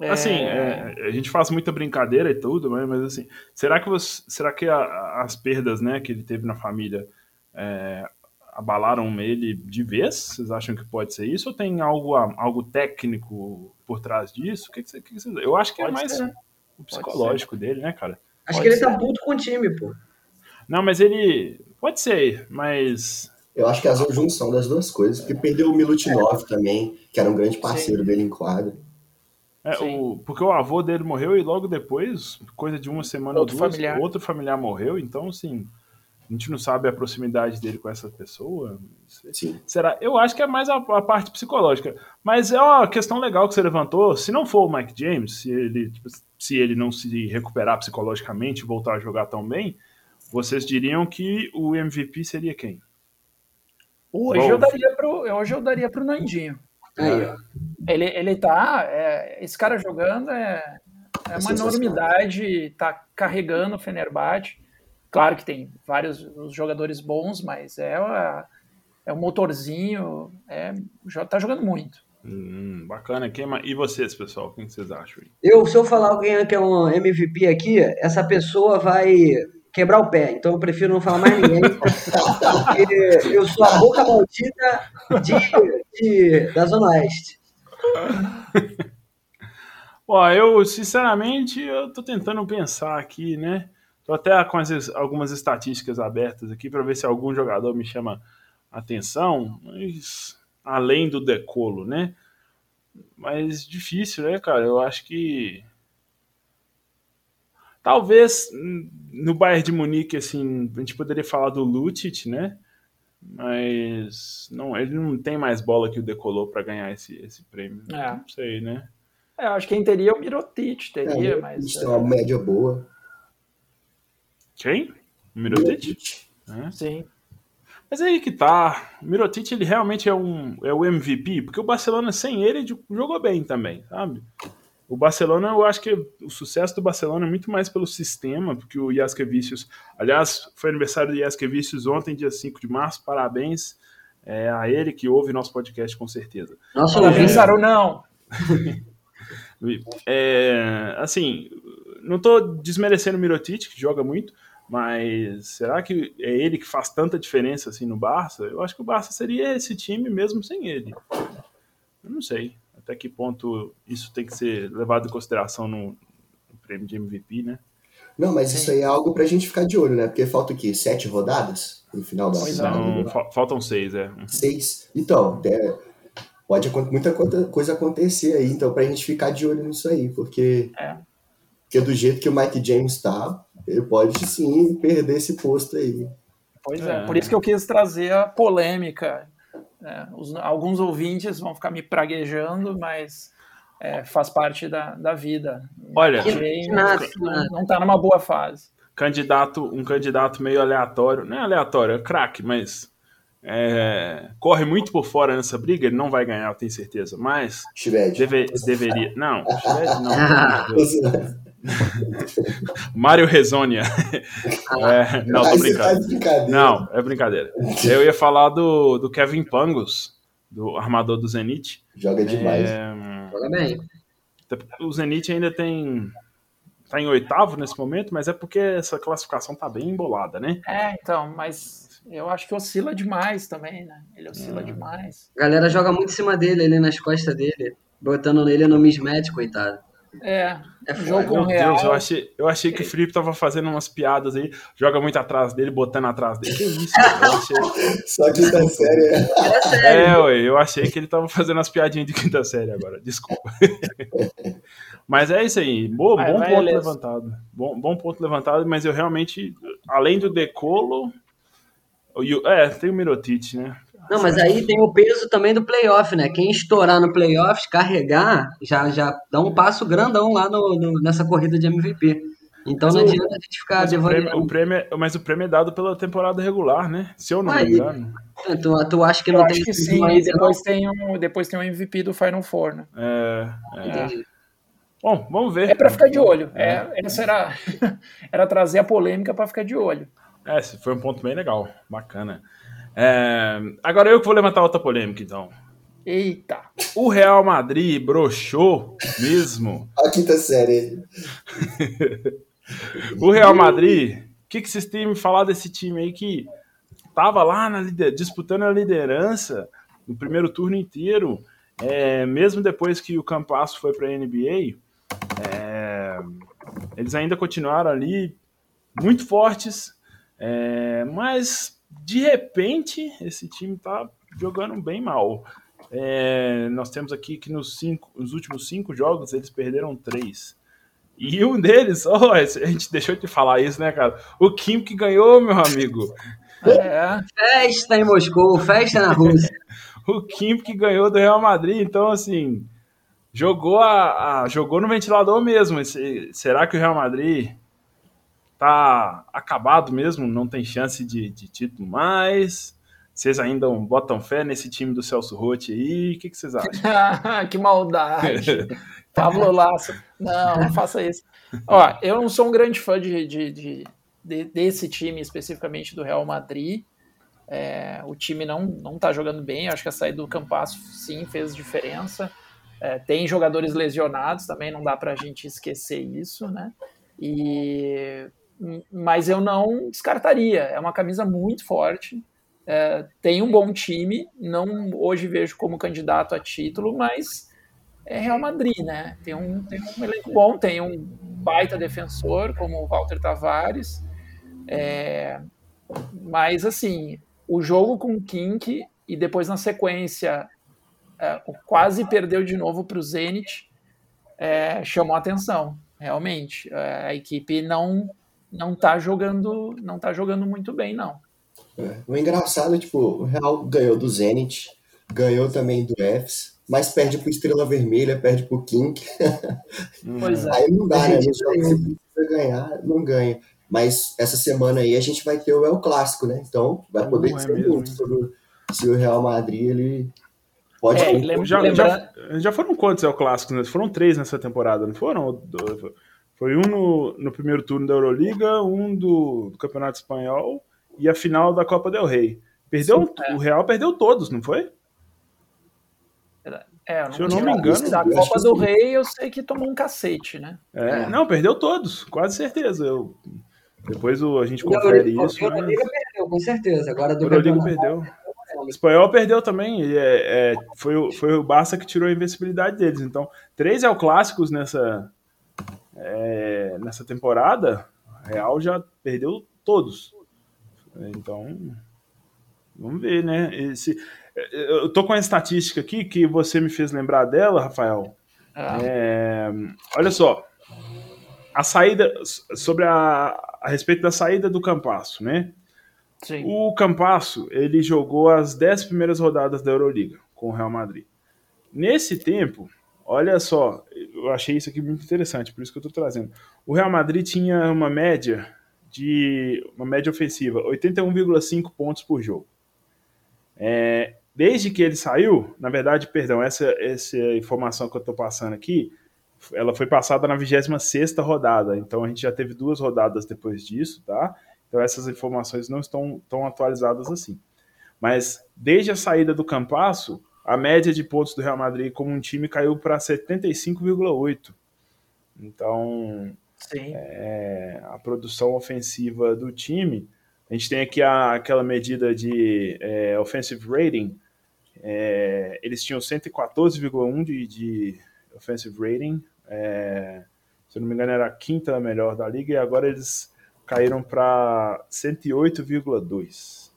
Speaker 1: Assim, é... É, a gente faz muita brincadeira e tudo, mas, mas assim, será que, você, será que a, as perdas né, que ele teve na família é, abalaram ele de vez? Vocês acham que pode ser isso? Ou tem algo, algo técnico por trás disso? O que, que, você, que você, Eu acho que é pode é mais ser. o psicológico dele, né, cara?
Speaker 3: Acho pode que ele tá ser. tá puto com o time, pô.
Speaker 1: Não, mas ele. Pode ser, mas.
Speaker 2: Eu acho que é a junção das duas coisas, porque perdeu o Milutinov também, que era um grande parceiro Sim. dele em quadra.
Speaker 1: É, o, porque o avô dele morreu e logo depois, coisa de uma semana outro ou duas, familiar. outro familiar morreu, então assim, a gente não sabe a proximidade dele com essa pessoa. Sim. Será? Eu acho que é mais a, a, parte psicológica. Mas é uma questão legal que você levantou. Se não for o Mike James, se ele, tipo, se ele não se recuperar psicologicamente e voltar a jogar tão bem, vocês diriam que o MVP seria quem?
Speaker 4: Hoje eu daria pro, hoje eu daria pro Nandinho. Aí, ó. Ele, ele tá. É, esse cara jogando é, é uma enormidade, tá carregando o Fenerbahçe. Claro que tem vários jogadores bons, mas é, a, é um motorzinho, é, tá jogando muito.
Speaker 1: Hum, bacana. Quem, e vocês, pessoal? O que vocês acham?
Speaker 3: Eu, se eu falar alguém que é um MVP aqui, essa pessoa vai quebrar o pé. Então eu prefiro não falar mais ninguém. porque eu sou a boca maldita de, de, da Zona Oeste.
Speaker 1: Ó, eu, sinceramente, eu tô tentando pensar aqui, né? Tô até com as, algumas estatísticas abertas aqui para ver se algum jogador me chama atenção, mas além do decolo, né? Mas difícil, né, cara? Eu acho que talvez no Bayern de Munique, assim, a gente poderia falar do Lutic, né? Mas não, ele não tem mais bola que o decolou para ganhar esse, esse prêmio. É. Não sei, né?
Speaker 4: É, acho que quem teria é o Mirotic, teria, é, mas.
Speaker 2: Tem uma média boa.
Speaker 1: Quem? O Mirotic?
Speaker 4: É. Sim.
Speaker 1: Mas aí que tá. O Mirotic, ele realmente é, um, é o MVP, porque o Barcelona sem ele jogou bem também, sabe? O Barcelona, eu acho que o sucesso do Barcelona é muito mais pelo sistema, porque o Jaskevicius, aliás, foi aniversário do Jaskevicius ontem, dia 5 de março, parabéns é, a ele que ouve nosso podcast com certeza.
Speaker 4: Nossa, não pensaram não.
Speaker 1: é, assim, não estou desmerecendo o Mirotic, que joga muito, mas será que é ele que faz tanta diferença assim no Barça? Eu acho que o Barça seria esse time mesmo sem ele. Eu não sei até que ponto isso tem que ser levado em consideração no, no prêmio de MVP, né?
Speaker 2: Não, mas isso aí é algo pra gente ficar de olho, né? Porque falta o quê? Sete rodadas no final da
Speaker 1: Não, faltam seis, é.
Speaker 2: Seis. Então, é, pode muita coisa acontecer aí, então pra gente ficar de olho nisso aí, porque, é. porque do jeito que o Mike James tá, ele pode sim perder esse posto aí.
Speaker 4: Pois é, é. por isso que eu quis trazer a polêmica é, os, alguns ouvintes vão ficar me praguejando, mas é, faz parte da, da vida.
Speaker 1: Olha,
Speaker 4: não, não tá numa boa fase.
Speaker 1: candidato, um candidato meio aleatório, não é aleatório, é craque, mas é, corre muito por fora nessa briga, ele não vai ganhar, eu tenho certeza, mas deve, deveria. Não, não. Mário Rezonia. É, não, tô brincando. Tá não, é brincadeira. Eu ia falar do, do Kevin Pangos, do armador do Zenit.
Speaker 2: Joga demais.
Speaker 3: É, Joga bem.
Speaker 1: O Zenit ainda tem tá em oitavo nesse momento, mas é porque essa classificação tá bem embolada, né?
Speaker 4: É, então, mas eu acho que oscila demais também, né? Ele oscila é. demais.
Speaker 3: A galera joga muito em cima dele, ali nas costas dele, botando ele no mismatch, coitado.
Speaker 4: É,
Speaker 3: é
Speaker 4: jogo
Speaker 1: Meu
Speaker 4: real.
Speaker 1: Deus, eu achei, eu achei que o Felipe tava fazendo umas piadas aí, joga muito atrás dele, botando atrás dele. Que isso, cara? Eu achei...
Speaker 2: Só quinta série.
Speaker 1: É, ué, eu achei que ele tava fazendo as piadinhas de quinta série agora, desculpa. Mas é isso aí, bom,
Speaker 4: Vai,
Speaker 1: bom
Speaker 4: vai,
Speaker 1: ponto levantado. Bom, bom ponto levantado, mas eu realmente, além do decolo, o é, tem o Mirotic, né?
Speaker 3: Não, mas aí tem o peso também do playoff, né? Quem estourar no playoffs, carregar, já, já dá um passo grandão lá no, no- nessa corrida de MVP. Então não
Speaker 1: Mas o-
Speaker 3: adianta a gente ficar
Speaker 1: Mas o, prêmio, o prêmio é- mas o prêmio é dado pela temporada regular, né? Se eu não me
Speaker 3: Aí.
Speaker 1: engano.
Speaker 3: Tu, tu acha que
Speaker 4: Eu
Speaker 3: não
Speaker 4: acho
Speaker 3: tem
Speaker 4: que sim, e depois tem, um, depois tem um MVP do Final Four, né?
Speaker 1: É, é. Bom, vamos ver.
Speaker 4: É pra ficar de olho. É, essa era, era trazer a polêmica pra ficar de olho.
Speaker 1: É, esse foi um ponto bem legal, bacana. É, agora eu que vou levantar outra polêmica, então.
Speaker 4: Eita!
Speaker 1: O Real Madrid broxou mesmo.
Speaker 2: A quinta série.
Speaker 1: O Real Madrid, o que, que vocês têm me falar desse time aí que tava lá na lider- disputando a liderança no primeiro turno inteiro, é, mesmo depois que o Campasso foi para a NBA, é, eles ainda continuaram ali muito fortes, é, mas de repente esse time tá jogando bem mal. É, nós temos aqui que nos, cinco, nos últimos cinco jogos eles perderam três. E um deles, oh, a gente deixou de falar isso, né, cara? O Kim que ganhou, meu amigo.
Speaker 4: É,
Speaker 3: Festa em Moscou, festa na Rússia.
Speaker 1: O Kim que ganhou do Real Madrid. Então, assim, jogou, a, a- jogou no ventilador mesmo. Será que o Real Madrid tá acabado mesmo? Não tem chance de, de título mais? Vocês ainda botam fé nesse time do Celso Rotti aí? O que, que vocês acham?
Speaker 4: que maldade. Pablo Lasso. Não, não faça isso. Ó, eu não sou um grande fã de, de- de- de- desse time, especificamente do Real Madrid. É, o time não, não tá jogando bem. Acho que a saída do Campasso, sim, fez diferença. É, tem jogadores lesionados também, não dá pra gente esquecer isso, né? E, mas eu não descartaria. É uma camisa muito forte. É, tem um bom time, não hoje vejo como candidato a título, mas é Real Madrid, né? Tem um, tem um elenco bom, tem um baita defensor como o Walter Tavares. É, mas assim, o jogo com o Kink e depois na sequência é, quase perdeu de novo para o Zenit é, chamou atenção, realmente. É, a equipe não não tá jogando não tá jogando muito bem, não.
Speaker 2: É. O engraçado é, tipo, o Real ganhou do Zenit, ganhou também do Fs, mas perde pro Estrela Vermelha, perde pro King.
Speaker 4: Pois é.
Speaker 2: Aí não dá, né?
Speaker 3: Gente,
Speaker 2: precisa ganhar, não ganha. Mas essa semana aí a gente vai ter o El Clássico, né? Então vai poder
Speaker 1: Não é
Speaker 2: dizer
Speaker 1: mesmo,
Speaker 2: muito
Speaker 1: hein?
Speaker 2: sobre se o Real Madrid ele pode
Speaker 4: É, lembra-
Speaker 1: Já,
Speaker 4: lembra-
Speaker 1: já, já foram quantos é o clássico, né? Foram três nessa temporada, não foram? Foi um no, no primeiro turno da Euroliga, um do, do Campeonato Espanhol e a final da Copa del Rei. Perdeu,
Speaker 4: Sim, é.
Speaker 1: O Real perdeu todos, não foi?
Speaker 4: É, eu
Speaker 1: Se eu não me engano,
Speaker 4: da Copa do. Rei eu sei que tomou um cacete, né?
Speaker 1: É,
Speaker 3: É.
Speaker 1: Não, perdeu todos, quase certeza. Eu, depois o- a gente
Speaker 3: O
Speaker 1: confere
Speaker 3: Euroliga-
Speaker 1: isso.
Speaker 3: o Euroliga
Speaker 1: Mas...
Speaker 3: perdeu, com certeza. Agora do
Speaker 1: O Euroliga
Speaker 3: campeonato-
Speaker 1: perdeu. O espanhol perdeu também. e é- é, foi, o, foi o Barça que tirou a invencibilidade deles. Então, três é o clássicos nessa, é, nessa temporada. O Real já perdeu todos. Então, vamos ver, né? Esse, eu tô com a estatística aqui que você me fez lembrar dela, Rafael.
Speaker 4: Ah,
Speaker 1: É, olha só, a saída sobre a, a respeito da saída do Campasso, né?
Speaker 4: sim.
Speaker 1: O Campasso, ele jogou as 10 primeiras rodadas da Euroliga com o Real Madrid. Nesse tempo, olha só, eu achei isso aqui muito interessante, por isso que eu tô trazendo. O Real Madrid tinha uma média de uma média ofensiva, 81,5 pontos por jogo. É, desde que ele saiu, na verdade, perdão, essa, essa informação que eu estou passando aqui, ela foi passada na 26 rodada, então a gente já teve duas rodadas depois disso, tá? Então essas informações não estão tão atualizadas assim. Mas desde a saída do Campasso, a média de pontos do Real Madrid como um time caiu para 75,8. Então, é, a produção ofensiva do time, a gente tem aqui a, aquela medida de é, offensive rating, é, eles tinham 114,1 de, de offensive rating, é, se eu não me engano era a quinta melhor da liga, e agora eles caíram para 108,2.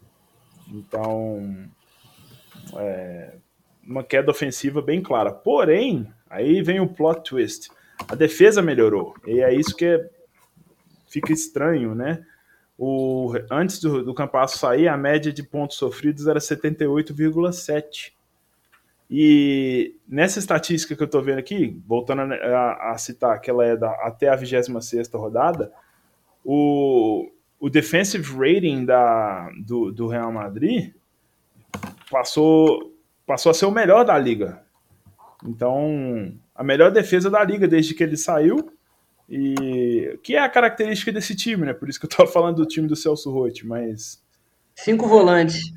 Speaker 1: Então, é, uma queda ofensiva bem clara. Porém, aí vem o plot twist. A defesa melhorou. E é isso que é, fica estranho, né? O, antes do, do Campasso sair, a média de pontos sofridos era 78,7. E nessa estatística que eu estou vendo aqui, voltando a, a, a, citar que ela é da, até a 26 rodada, o, o defensive rating da, do, do Real Madrid passou, passou a ser o melhor da liga. Então, a melhor defesa da liga desde que ele saiu. E que é a característica desse time, né? Por isso que eu tava falando do time do Celso Roth, mas.
Speaker 3: Cinco volantes.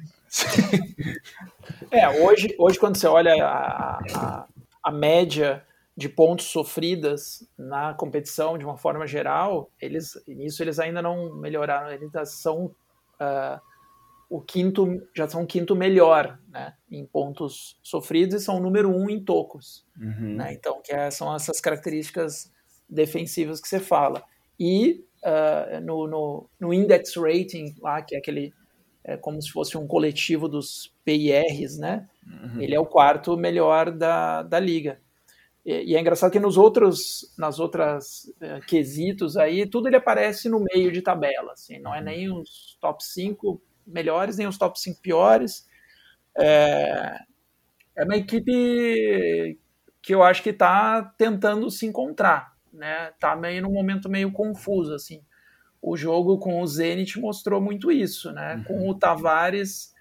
Speaker 4: é, hoje, hoje quando você olha a, a, a média de pontos sofridas na competição de uma forma geral, eles nisso eles ainda não melhoraram, eles são uh, o quinto já são o quinto melhor, né, em pontos sofridos e são o número um em tocos, uhum. né, então que é, são essas características defensivas que você fala e uh, no, no, no, index rating lá que é aquele é como se fosse um coletivo dos PIRs, né, uhum. ele é o quarto melhor da, da liga e, e, é engraçado que nos outros, nas outras uh, quesitos aí, tudo ele aparece no meio de tabela, assim, não é uhum. nem os top 5 melhores, nem os top 5 piores. É, é uma equipe que eu acho que está tentando se encontrar, né? Tá meio num momento meio confuso, assim. O jogo com o Zenit mostrou muito isso, né? Uhum. Com o Tavares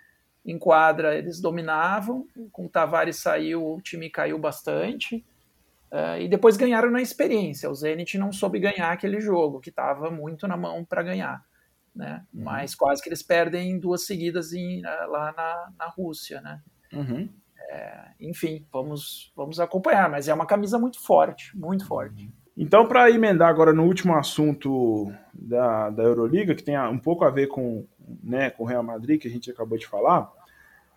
Speaker 4: em quadra, eles dominavam, com o Tavares saiu, o time caiu bastante. Uh, e depois ganharam na experiência. O Zenit não soube ganhar aquele jogo, que estava muito na mão para ganhar. Né? Uhum. Mas quase que eles perdem duas seguidas em, uh, lá na, na Rússia. Né?
Speaker 1: Uhum.
Speaker 4: É, enfim, vamos, vamos acompanhar, mas é uma camisa muito forte, muito forte.
Speaker 1: Então, para emendar agora no último assunto da, da Euroliga, que tem um pouco a ver com, né, com o Real Madrid, que a gente acabou de falar,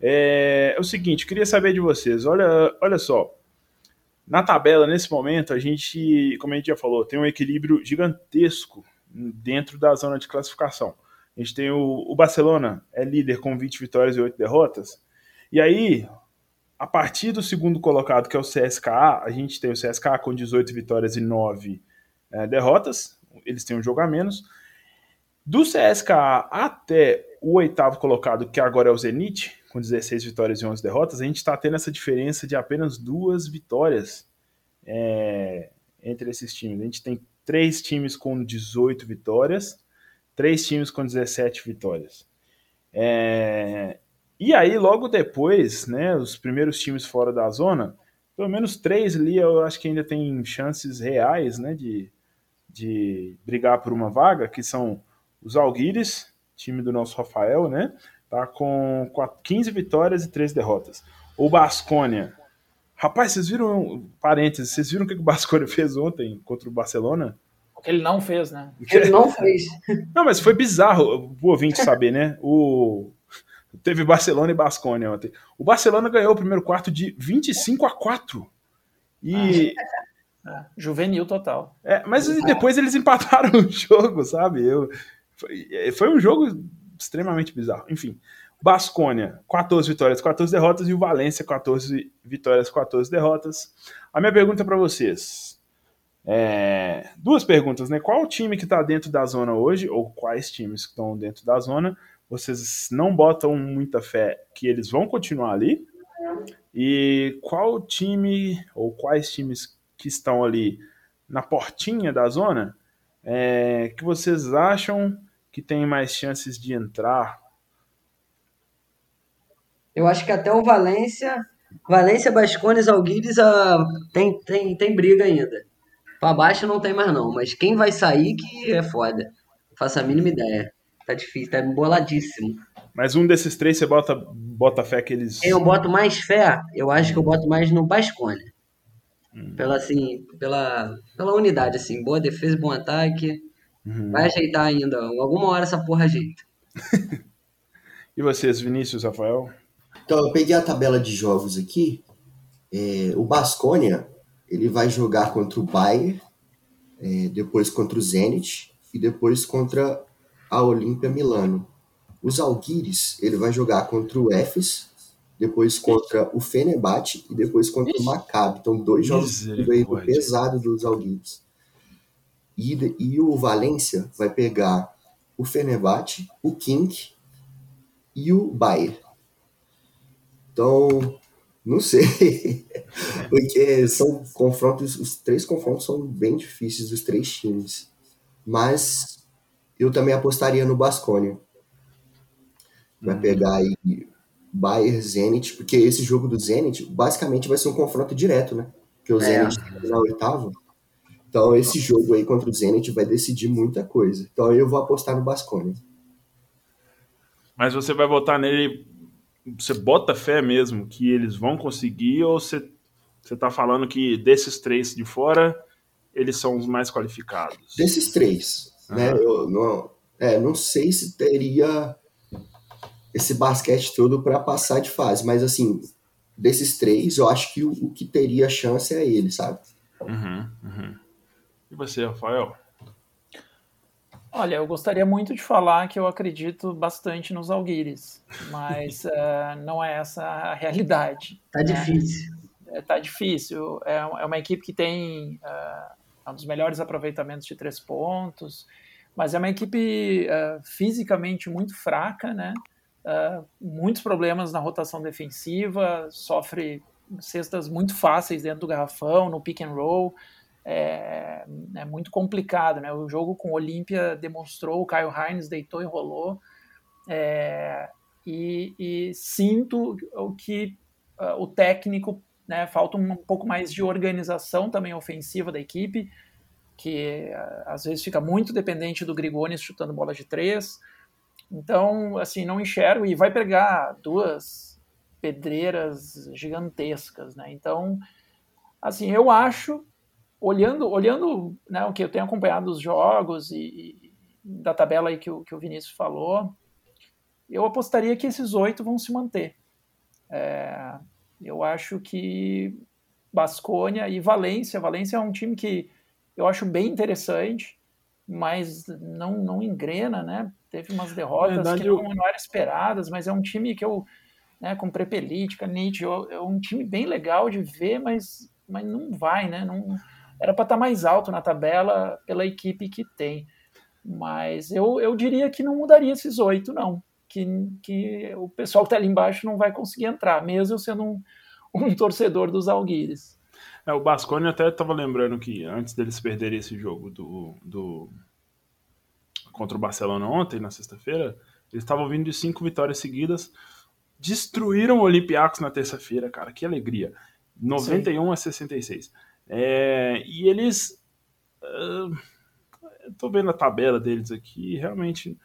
Speaker 1: é, é o seguinte, queria saber de vocês, olha, olha só, na tabela, nesse momento, a gente, como a gente já falou, tem um equilíbrio gigantesco dentro da zona de classificação. A gente tem o, o Barcelona, é líder com 20 vitórias e 8 derrotas. E aí, a partir do segundo colocado, que é o CSKA, a gente tem o CSKA com 18 vitórias e 9 é, derrotas. Eles têm um jogo a menos. Do CSKA até o oitavo colocado, que agora é o Zenit, com 16 vitórias e 11 derrotas, a gente está tendo essa diferença de apenas duas vitórias é, entre esses times. A gente tem três times com 18 vitórias, três times com 17 vitórias. É, e aí, logo depois, né, os primeiros times fora da zona, pelo menos três ali eu acho que ainda tem chances reais né, de, de brigar por uma vaga, que são os Alguires, time do nosso Rafael, né? tá com 15 vitórias e 3 derrotas. O Basconia. Rapaz, vocês viram, parênteses, vocês viram o que o Basconia fez ontem contra o Barcelona?
Speaker 4: Ele não fez, né?
Speaker 3: Ele não fez.
Speaker 1: Não, mas foi bizarro o ouvinte saber, né? O... Teve Barcelona e Basconia ontem. O Barcelona ganhou o primeiro quarto de 25 a 4. E.
Speaker 4: É, juvenil total.
Speaker 1: É, mas depois eles empataram o jogo, sabe? Eu, foi, foi um jogo extremamente bizarro. Enfim, Basconia, 14 vitórias, 14 derrotas, e o Valência, 14 vitórias, 14 derrotas. A minha pergunta para vocês. É, duas perguntas, né? Qual time que está dentro da zona hoje, ou quais times que estão dentro da zona, vocês não botam muita fé que eles vão continuar ali? E qual time, ou quais times que estão ali na portinha da zona, é, que vocês acham que tem mais chances de entrar?
Speaker 3: Eu acho que até o Valência, Valência, Bascones, Alguires uh, tem, tem, tem briga ainda. Para baixo não tem mais não, mas quem vai sair que é foda. Faço a mínima ideia. Tá difícil, tá emboladíssimo.
Speaker 1: Mas um desses três você bota, bota fé que eles.
Speaker 3: Eu boto mais fé, eu acho que eu boto mais no Bascone. Hum. Pela, assim, pela, pela unidade, assim. Boa defesa, bom ataque. Uhum. Vai ajeitar ainda. Alguma hora essa porra ajeita.
Speaker 1: e vocês, Vinícius, Rafael?
Speaker 2: Então, eu peguei a tabela de jogos aqui. É, o Basconia, ele vai jogar contra o Bayern, é, depois contra o Zenit e depois contra a Olímpia Milano. Os Alguires, ele vai jogar contra o Efes, depois contra o Fenerbahçe e depois contra o Maccabi. Então, dois jogos pesados dos Alguires. E, e o Valência vai pegar o Fenerbahçe, o King e o Bayern. Então, não sei. Porque são confrontos, os três confrontos são bem difíceis dos três times. Mas eu também apostaria no Basconia. Vai uhum. pegar aí Bayern Zenit, porque esse jogo do Zenit basicamente vai ser um confronto direto, né? Porque o é. Zenit tá na oitava. Então esse jogo aí contra o Zenit vai decidir muita coisa. Então eu vou apostar no Basconia.
Speaker 1: Mas você vai votar nele você bota fé mesmo que eles vão conseguir ou você, você tá falando que desses três de fora, eles são os mais qualificados?
Speaker 2: Desses três, uhum. né? Eu não, é, não sei se teria esse basquete todo para passar de fase, mas assim, desses três, eu acho que o, o que teria chance é ele, sabe?
Speaker 1: Uhum, uhum. E você, Rafael?
Speaker 4: Olha, eu gostaria muito de falar que eu acredito bastante nos Alguires, mas uh, não é essa a realidade.
Speaker 3: Tá né? difícil.
Speaker 4: É, tá difícil. É, é, uma equipe que tem uh, um dos melhores aproveitamentos de três pontos, mas é uma equipe uh, fisicamente muito fraca, né? muitos problemas na rotação defensiva, sofre cestas muito fáceis dentro do garrafão, no pick and roll é, é, muito complicado, né? O jogo com o Olímpia demonstrou, o Caio Hines deitou e rolou, é, e, e, sinto o que uh, o técnico, né, falta um pouco mais de organização também ofensiva da equipe, que uh, às vezes fica muito dependente do Grigonis chutando bola de três, então, assim, não enxergo, e vai pegar duas pedreiras gigantescas, né? Então, assim, eu acho olhando, olhando né, o que eu tenho acompanhado dos jogos e, e, da tabela aí que o, que o Vinícius falou, eu apostaria que esses oito vão se manter. É, eu acho que Basconia e Valência, Valência é um time que eu acho bem interessante, mas não, não engrena, né? Teve umas derrotas verdade, que não, eu... não eram esperadas, mas é um time que eu, né, com Prepelítica, Nietzsche, é um time bem legal de ver, mas, mas não vai, né? Não, era para estar tá mais alto na tabela pela equipe que tem. Mas eu, eu diria que não mudaria esses oito, não. Que, que o pessoal que está ali embaixo não vai conseguir entrar, mesmo sendo um, um torcedor dos Alguires.
Speaker 1: É, o Bascone até estava lembrando que antes deles perderem esse jogo do, do contra o Barcelona ontem, na sexta-feira, eles estavam vindo de cinco vitórias seguidas, destruíram o Olympiacos na terça-feira, cara, que alegria. 91 Sim. a 66. É, e eles. Uh, tô vendo a tabela deles aqui, realmente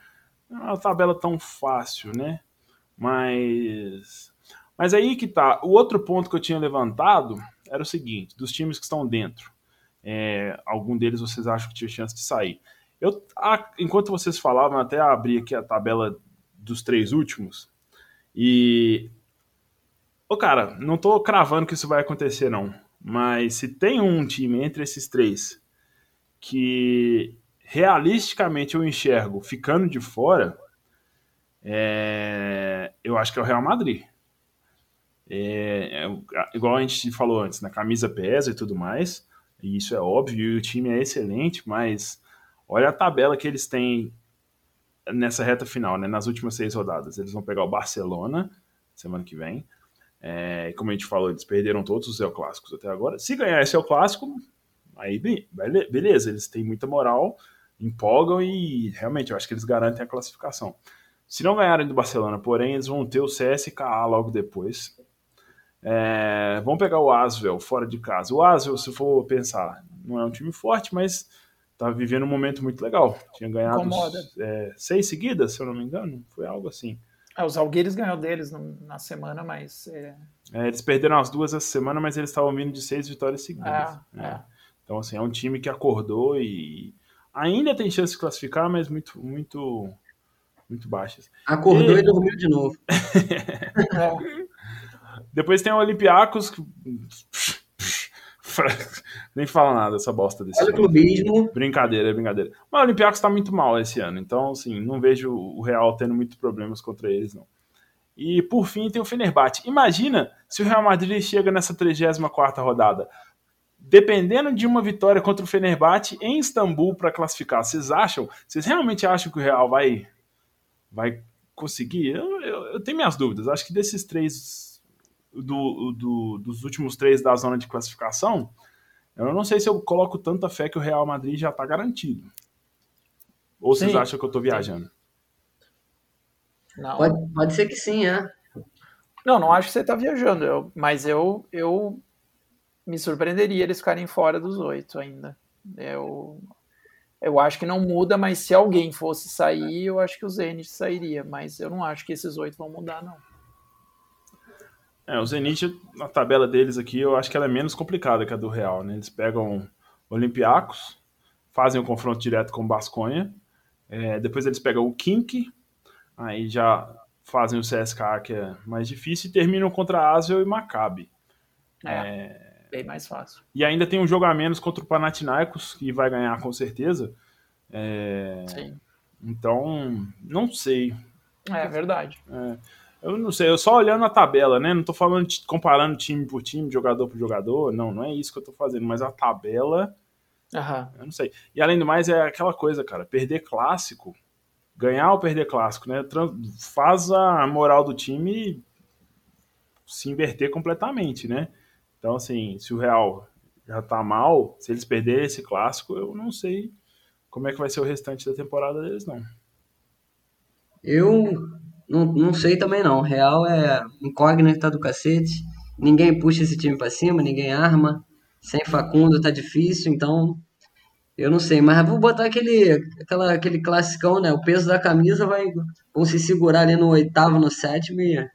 Speaker 1: não é uma tabela tão fácil, né? Mas. Mas aí que tá. O outro ponto que eu tinha levantado era o seguinte: dos times que estão dentro, é, algum deles vocês acham que tinha chance de sair. Eu, a, enquanto vocês falavam, até abri aqui a tabela dos três últimos. E. Ô, cara, não tô cravando que isso vai acontecer, não. Mas se tem um time entre esses três que realisticamente eu enxergo ficando de fora, é, eu acho que é o Real Madrid. É, é, igual a gente falou antes, na camisa pesa e tudo mais, e isso é óbvio, e o time é excelente, mas olha a tabela que eles têm nessa reta final, né, nas últimas seis rodadas. Eles vão pegar o Barcelona semana que vem, é, como a gente falou, eles perderam todos os El Clássicos até agora. Se ganhar esse El Clássico, aí beleza, eles têm muita moral empolgam e realmente eu acho que eles garantem a classificação. Se não ganharem do Barcelona, porém, eles vão ter o CSKA logo depois. É, vamos pegar o Asvel fora de casa. O Asvel, se for pensar, não é um time forte, mas tá vivendo um momento muito legal. Tinha ganhado é, seis seguidas, se eu não me engano. Foi algo assim.
Speaker 4: É, os Algueires ganhou deles na semana, mas. É...
Speaker 1: É, eles perderam as duas essa semana, mas eles estavam vindo de seis vitórias seguidas. É, é. Então, assim, é um time que acordou e ainda tem chance de classificar, mas muito, muito, muito baixas.
Speaker 3: Acordou e, e dormiu de novo.
Speaker 1: Depois tem o Olympiacos. Nem fala nada essa bosta desse
Speaker 3: Olha o clubismo.
Speaker 1: Brincadeira, brincadeira. Mas o Olympiacos tá muito mal esse ano, então, assim, não vejo o Real tendo muitos problemas contra eles, não. E, por fim, tem o Fenerbahçe. Imagina se o Real Madrid chega nessa 34ª rodada. Dependendo de uma vitória contra o Fenerbahçe em Istambul para classificar, vocês acham? Vocês realmente acham que o Real vai, vai conseguir? Eu, eu, eu tenho minhas dúvidas. Acho que desses três do, do, dos últimos três da zona de classificação, eu não sei se eu coloco tanta fé que o Real Madrid já está garantido. Ou sim, vocês acham que eu estou viajando?
Speaker 3: Não. Pode, pode ser que sim, é.
Speaker 4: Não, não acho que você está viajando, eu, mas eu, eu me surpreenderia eles ficarem fora dos oito ainda. Eu, eu acho que não muda, mas se alguém fosse sair, eu acho que o Zenit sairia. Mas eu não acho que esses oito vão mudar, não.
Speaker 1: É, o Zenit, na tabela deles aqui, eu acho que ela é menos complicada que a do Real, né? Eles pegam Olympiacos, fazem o um confronto direto com o Basconha, é, depois eles pegam o Kink, aí já fazem o CSKA, que é mais difícil, e terminam contra Asvel e Maccabi.
Speaker 4: É, é, bem mais fácil.
Speaker 1: E ainda tem um jogo a menos contra o Panathinaikos, que vai ganhar com certeza. É,
Speaker 4: Sim.
Speaker 1: Então, não sei.
Speaker 4: É verdade.
Speaker 1: É. Eu não sei, eu só olhando a tabela, né? Não tô falando de, comparando time por time, jogador por jogador. Não, não é isso que eu tô fazendo, mas a tabela.
Speaker 4: Uhum.
Speaker 1: Eu não sei. E além do mais, é aquela coisa, cara, perder clássico, ganhar ou perder clássico, né? Faz a moral do time se inverter completamente, né? Então, assim, se o Real já tá mal, se eles perderem esse clássico, eu não sei como é que vai ser o restante da temporada deles, não.
Speaker 3: Eu não, não sei também não. Real é incógnita do cacete. Ninguém puxa esse time para cima, ninguém arma. Sem Facundo tá difícil, então eu não sei, mas vou botar aquele, aquela, aquele classicão, né? O peso da camisa vai vão se segurar ali no oitavo, no sétimo e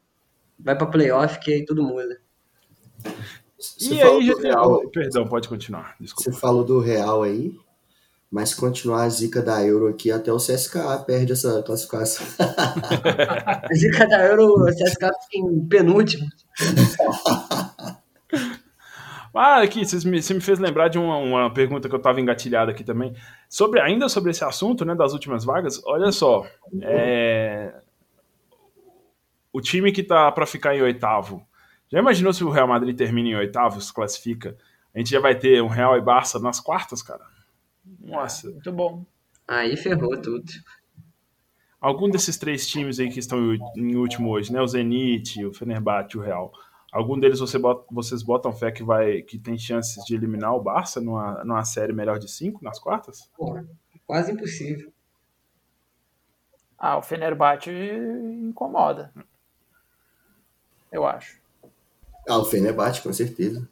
Speaker 3: vai para playoff, que aí tudo muda.
Speaker 1: Você e aí, Real... Perdão, pode continuar. Desculpa.
Speaker 2: Você falou do Real aí. Mas se continuar a zica da Euro aqui, até o CSKA perde essa classificação.
Speaker 3: a zica da Euro, o CSKA fica em penúltimo.
Speaker 1: Ah, aqui, você me, você me fez lembrar de uma, uma pergunta que eu estava engatilhado aqui também. Sobre, ainda sobre esse assunto, né, das últimas vagas, olha só. É... O time que tá para ficar em oitavo. Já imaginou se o Real Madrid termina em oitavo, se classifica? A gente já vai ter um Real e Barça nas quartas, cara? Nossa.
Speaker 4: muito bom.
Speaker 3: Aí ferrou tudo.
Speaker 1: Algum desses três times aí que estão em último hoje, né? O Zenit, o Fenerbahçe, o Real. Algum deles você bota, vocês botam fé que vai que tem chances de eliminar o Barça numa, numa série melhor de cinco nas quartas?
Speaker 3: Porra, quase impossível.
Speaker 4: Ah, o Fenerbahçe incomoda. Eu acho.
Speaker 2: Ah, o Fenerbahçe, com certeza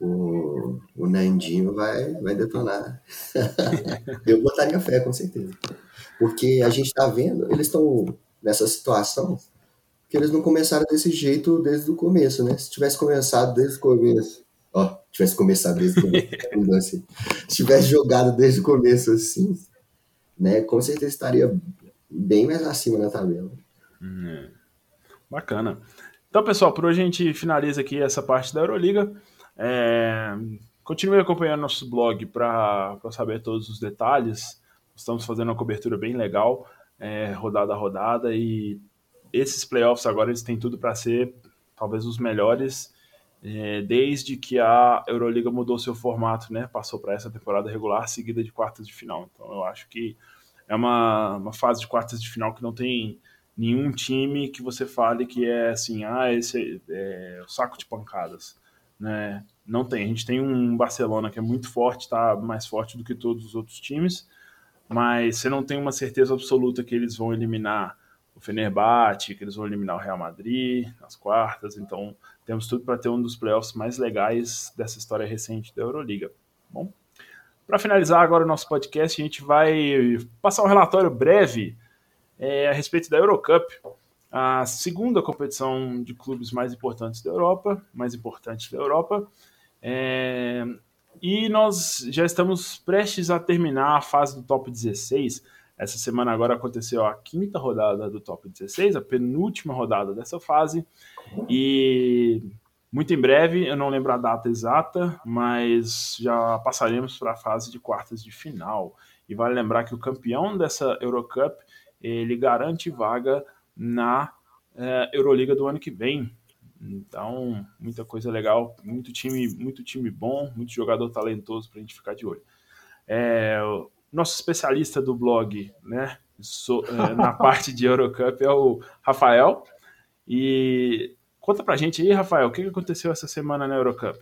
Speaker 2: o, o Nandinho vai, vai detonar. eu botaria fé, com certeza. Porque a gente está vendo, eles estão nessa situação que eles não começaram desse jeito desde o começo, né? Se tivesse começado desde o começo, ó, tivesse começado desde o começo, se tivesse jogado desde o começo assim, né, com certeza estaria bem mais acima na tabela.
Speaker 1: Hum, bacana. Então, pessoal, por hoje a gente finaliza aqui essa parte da Euroliga. É, continue acompanhando nosso blog para saber todos os detalhes. Estamos fazendo uma cobertura bem legal, é, rodada a rodada, e esses playoffs agora eles têm tudo para ser talvez os melhores é, desde que a Euroliga mudou seu formato, né? Passou para essa temporada regular seguida de quartas de final. Então eu acho que é uma, uma fase de quartas de final que não tem nenhum time que você fale que é assim, ah, esse é, é o saco de pancadas né? Não tem. A gente tem um Barcelona que é muito forte, está mais forte do que todos os outros times, mas você não tem uma certeza absoluta que eles vão eliminar o Fenerbahçe, que eles vão eliminar o Real Madrid nas quartas, então temos tudo para ter um dos playoffs mais legais dessa história recente da Euroliga. Bom, para finalizar agora o nosso podcast, a gente vai passar um relatório breve é, a respeito da Eurocup, a segunda competição de clubes mais importantes da Europa, mais importante da Europa. É, e nós já estamos prestes a terminar a fase do top 16. Essa semana agora aconteceu a quinta rodada do top 16, a penúltima rodada dessa fase. E muito em breve, eu não lembro a data exata, mas já passaremos para a fase de quartas de final. E vale lembrar que o campeão dessa Eurocup, ele garante vaga na é, Euroliga do ano que vem. Então, muita coisa legal, muito time, muito time bom, muito jogador talentoso para a gente ficar de olho. É, nosso especialista do blog, né, so, é, na parte de Eurocup é o Rafael. E conta pra gente aí, Rafael, o que aconteceu essa semana na Eurocup?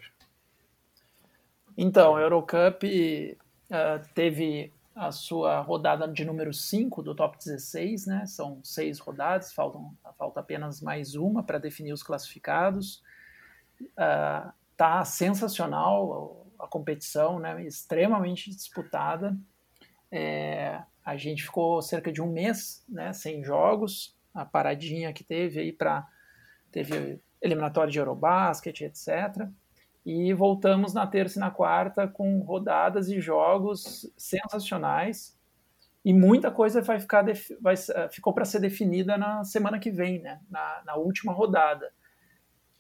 Speaker 4: Então, a Eurocup uh, teve a sua rodada de número 5 do top 16, né? São seis rodadas, faltam, falta apenas mais uma para definir os classificados. Uh, tá sensacional a, competição, né? Extremamente disputada. É, a gente ficou cerca de um mês, né? Sem jogos, a paradinha que teve aí para teve eliminatório de Eurobasket, etc. E voltamos na terça e na quarta com rodadas e jogos sensacionais. E muita coisa vai ficar vai, eh, ficou para ser definida na semana que vem, né? na, na última rodada.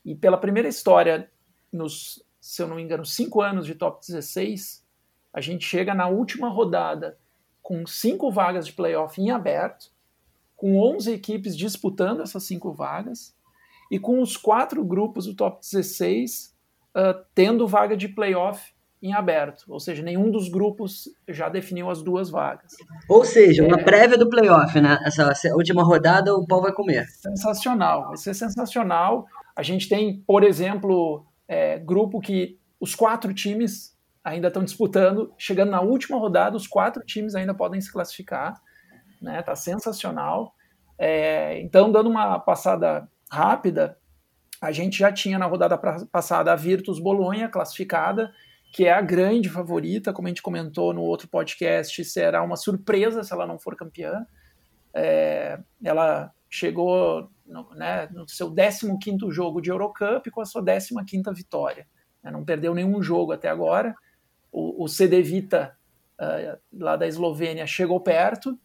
Speaker 4: E pela primeira história, nos, se eu não me engano, cinco anos de top 16, a gente chega na última rodada com cinco vagas de playoff em aberto, com 11 equipes disputando essas cinco vagas, e com os quatro grupos do top 16 uh, tendo vaga de playoff em aberto, ou seja, nenhum dos grupos já definiu as duas vagas.
Speaker 3: Ou seja, uma é... prévia do playoff, né? Essa última rodada o pau vai comer.
Speaker 4: Sensacional, vai ser sensacional. A gente tem, por exemplo, é, grupo que os quatro times ainda estão disputando, chegando na última rodada, os quatro times ainda podem se classificar, né? Tá sensacional. É, então, dando uma passada rápida, a gente já tinha na rodada passada a Virtus Bolonha classificada, que é a grande favorita, como a gente comentou no outro podcast, será uma surpresa se ela não for campeã. É, ela chegou no, né, no seu 15º jogo de Eurocup com a sua 15ª vitória. Né, não perdeu nenhum jogo até agora. O, o CD Vita, uh, lá da Eslovênia, chegou perto,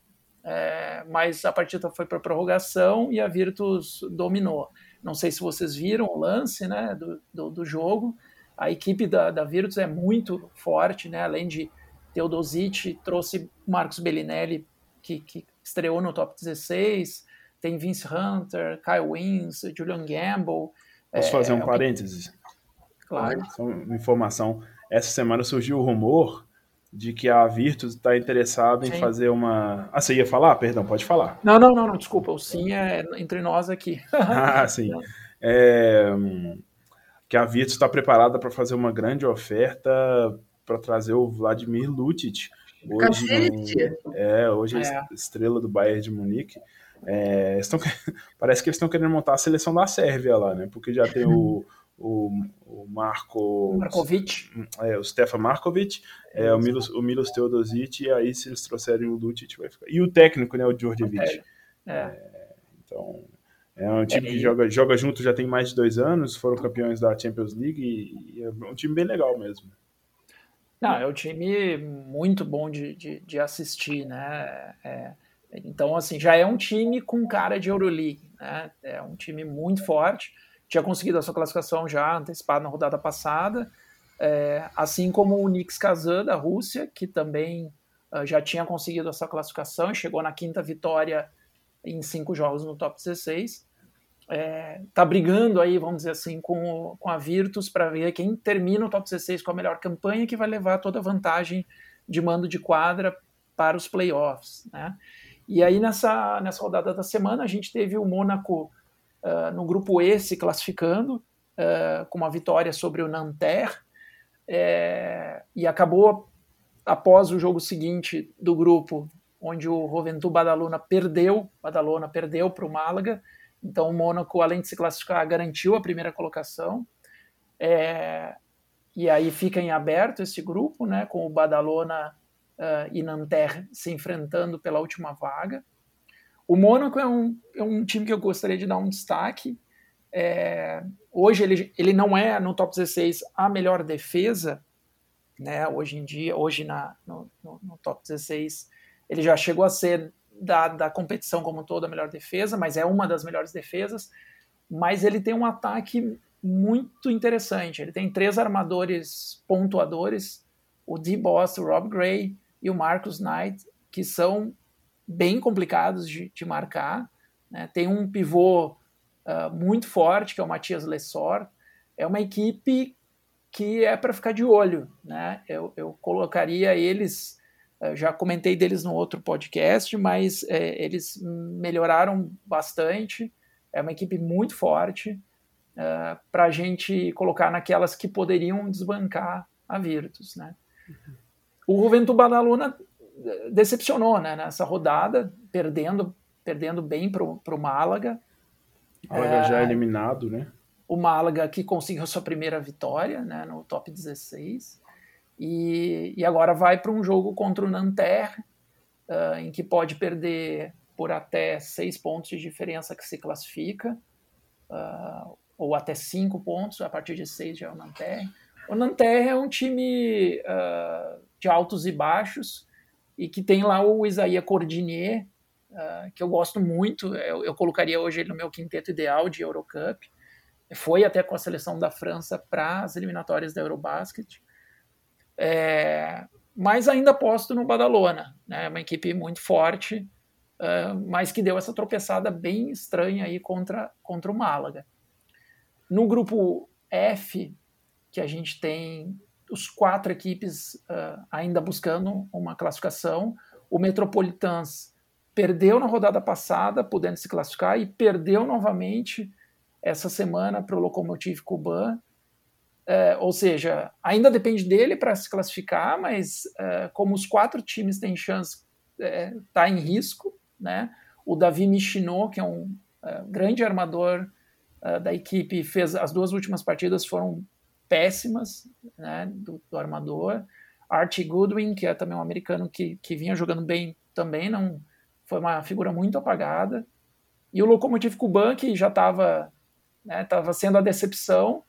Speaker 4: é, mas a partida foi para prorrogação e a Virtus dominou. Não sei se vocês viram o lance né, do, do, do jogo. A equipe da, da Virtus é muito forte, né? além de Teodosic, trouxe Marcos Bellinelli, que, que estreou no top 16, tem Vince Hunter, Kyle Wins, Julian Gamble.
Speaker 1: Posso é, fazer um é, parênteses?
Speaker 4: Claro.
Speaker 1: Só uma informação. Essa semana surgiu o rumor de que a Virtus está interessada em fazer uma. Ah, você ia falar? Perdão, pode falar.
Speaker 4: Não, não, não, não desculpa. O sim é entre nós aqui.
Speaker 1: ah, sim. É... Que a Virtus está preparada para fazer uma grande oferta para trazer o Vladimir Lutic. Hoje, é, hoje é. a estrela do Bayern de Munique. É, estão... Parece que eles estão querendo montar a seleção da Sérvia lá, né? Porque já tem o, o, o Marco
Speaker 4: Markovic,
Speaker 1: é, o Stefan Markovic, é, o Milos, o Milos Teodosic, e aí se eles trouxerem o Lucic vai ficar. E o técnico, né, o Djordjevic. É. é. então, é um time é, que joga, joga junto já tem mais de dois anos, foram campeões da Champions League e, e é um time bem legal mesmo.
Speaker 4: Não, é um time muito bom de, de, de assistir, né? É, então, assim, já é um time com cara de Euroleague, né? É um time muito forte tinha conseguido a sua classificação já antecipada na rodada passada, é, assim como o Nix Kazan da Rússia, que também uh, já tinha conseguido a sua classificação chegou na quinta vitória em cinco jogos no top 16. É, tá brigando aí, vamos dizer assim, com, com a Virtus para ver quem termina o top 16 com a melhor campanha que vai levar toda a vantagem de mando de quadra para os playoffs, né? E aí nessa, nessa rodada da semana a gente teve o Mônaco uh, no grupo E se classificando, uh, com uma vitória sobre o Nanterre, é, e acabou após o jogo seguinte do grupo, onde o Juventud Badalona perdeu, Badalona perdeu para o Málaga, então o Mônaco, além de se classificar, garantiu a primeira colocação. É, e aí fica em aberto esse grupo, né, com o Badalona uh, e Nanterre se enfrentando pela última vaga. O Mônaco é um, é um time que eu gostaria de dar um destaque. É, hoje ele, ele não é no top 16 a melhor defesa, né? Hoje em dia, hoje na, no, no, no top 16, ele já chegou a ser da, da competição como toda a melhor defesa, mas é uma das melhores defesas. Mas ele tem um ataque muito interessante. Ele tem três armadores pontuadores, o D-Boss, o Rob Gray e o Marcus Knight, que são bem complicados de, de marcar. Né? Tem um pivô uh, muito forte, que é o Matias Lessor. É uma equipe que é para ficar de olho. Né? Eu, eu colocaria eles, uh, já comentei deles no outro podcast, mas uh, eles melhoraram bastante. É uma equipe muito forte uh, eh, para a gente colocar naquelas que poderiam desbancar a Virtus. Né? Uhum. O Juventud Badalona decepcionou né, nessa rodada, perdendo, perdendo bem para o Málaga.
Speaker 1: Málaga é, já eliminado, né?
Speaker 4: O Málaga que conseguiu sua primeira vitória né, no top 16. E, e agora vai para um jogo contra o Nanterre, uh, em que pode perder por até seis pontos de diferença que se classifica, uh, ou até cinco pontos, a partir de seis já é o Nanterre. O Nanterre é um time uh, de altos e baixos, e que tem lá o Isaías Cordinier, uh, que eu gosto muito, eu, eu, colocaria hoje ele no meu quinteto ideal de Eurocup, foi até com a seleção da França para as eliminatórias da Eurobasket, é, mas ainda aposto no Badalona, né, uma equipe muito forte, uh, mas que deu essa tropeçada bem estranha aí contra, contra o Málaga. No grupo F, que a gente tem os quatro equipes uh, ainda buscando uma classificação. O Metropolitans perdeu na rodada passada, podendo se classificar, e perdeu novamente essa semana para o Lokomotiv Kuban. Uh, ou seja, ainda depende dele para se classificar, mas uh, como os quatro times têm chance, está uh, em risco. Né? O Davi Michinot, que é um grande armador da equipe, fez as duas últimas partidas foram péssimas né, do, do, armador. Archie Goodwin, que é também um americano que, que vinha jogando bem também, não foi uma figura muito apagada. E o Lokomotiv Kuban, que já estava né, tava sendo a decepção,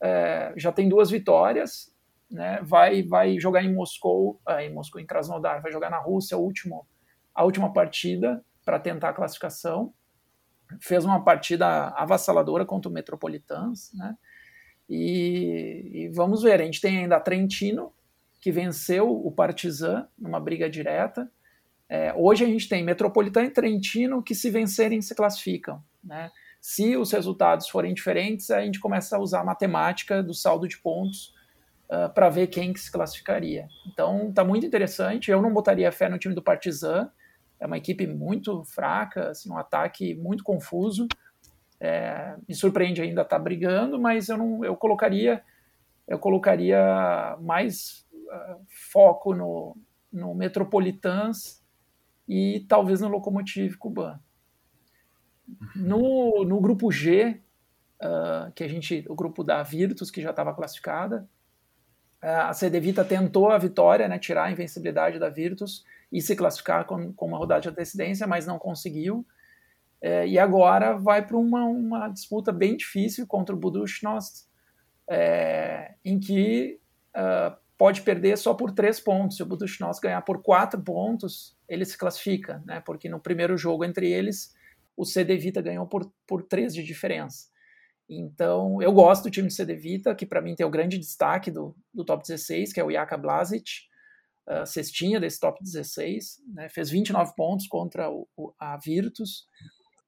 Speaker 4: é, já tem duas vitórias, né, vai, vai jogar em Moscou, ah, em Moscou, em Krasnodar, vai jogar na Rússia último, a última partida para tentar a classificação. Fez uma partida avassaladora contra o Metropolitans, né? E, e, vamos ver, a gente tem ainda a Trentino, que venceu o Partizan numa briga direta. É, hoje a gente tem Metropolitano e Trentino que, se vencerem, se classificam. Né? Se os resultados forem diferentes, a gente começa a usar a matemática do saldo de pontos uh, ah, para ver quem que se classificaria. Então está muito interessante. Eu não botaria fé no time do Partizan. É uma equipe muito fraca, assim, um ataque muito confuso. É, me surpreende ainda estar tá brigando, mas eu não, eu colocaria, eu colocaria mais uh, foco no, no Metropolitans e talvez no Locomotive Cuban. No, no grupo G, uh, que a gente, o grupo da Virtus, que já estava classificada, uh, a Cedevita tentou a vitória, né, tirar a invencibilidade da Virtus e se classificar com, com uma rodada de antecedência, mas não conseguiu. É, e agora vai para uma, uma, disputa bem difícil contra o Budushnost, é, em que uh, pode perder só por três pontos. Se o Budushnost ganhar por quatro pontos, ele se classifica, né? porque no primeiro jogo entre eles, o CD Vita ganhou por, por três de diferença. Então, eu gosto do time do CD Vita, que para mim tem o grande destaque do, do top 16, que é o Jaka Blazic, uh, cestinha desse top 16, né? fez 29 pontos contra o, o, a Virtus,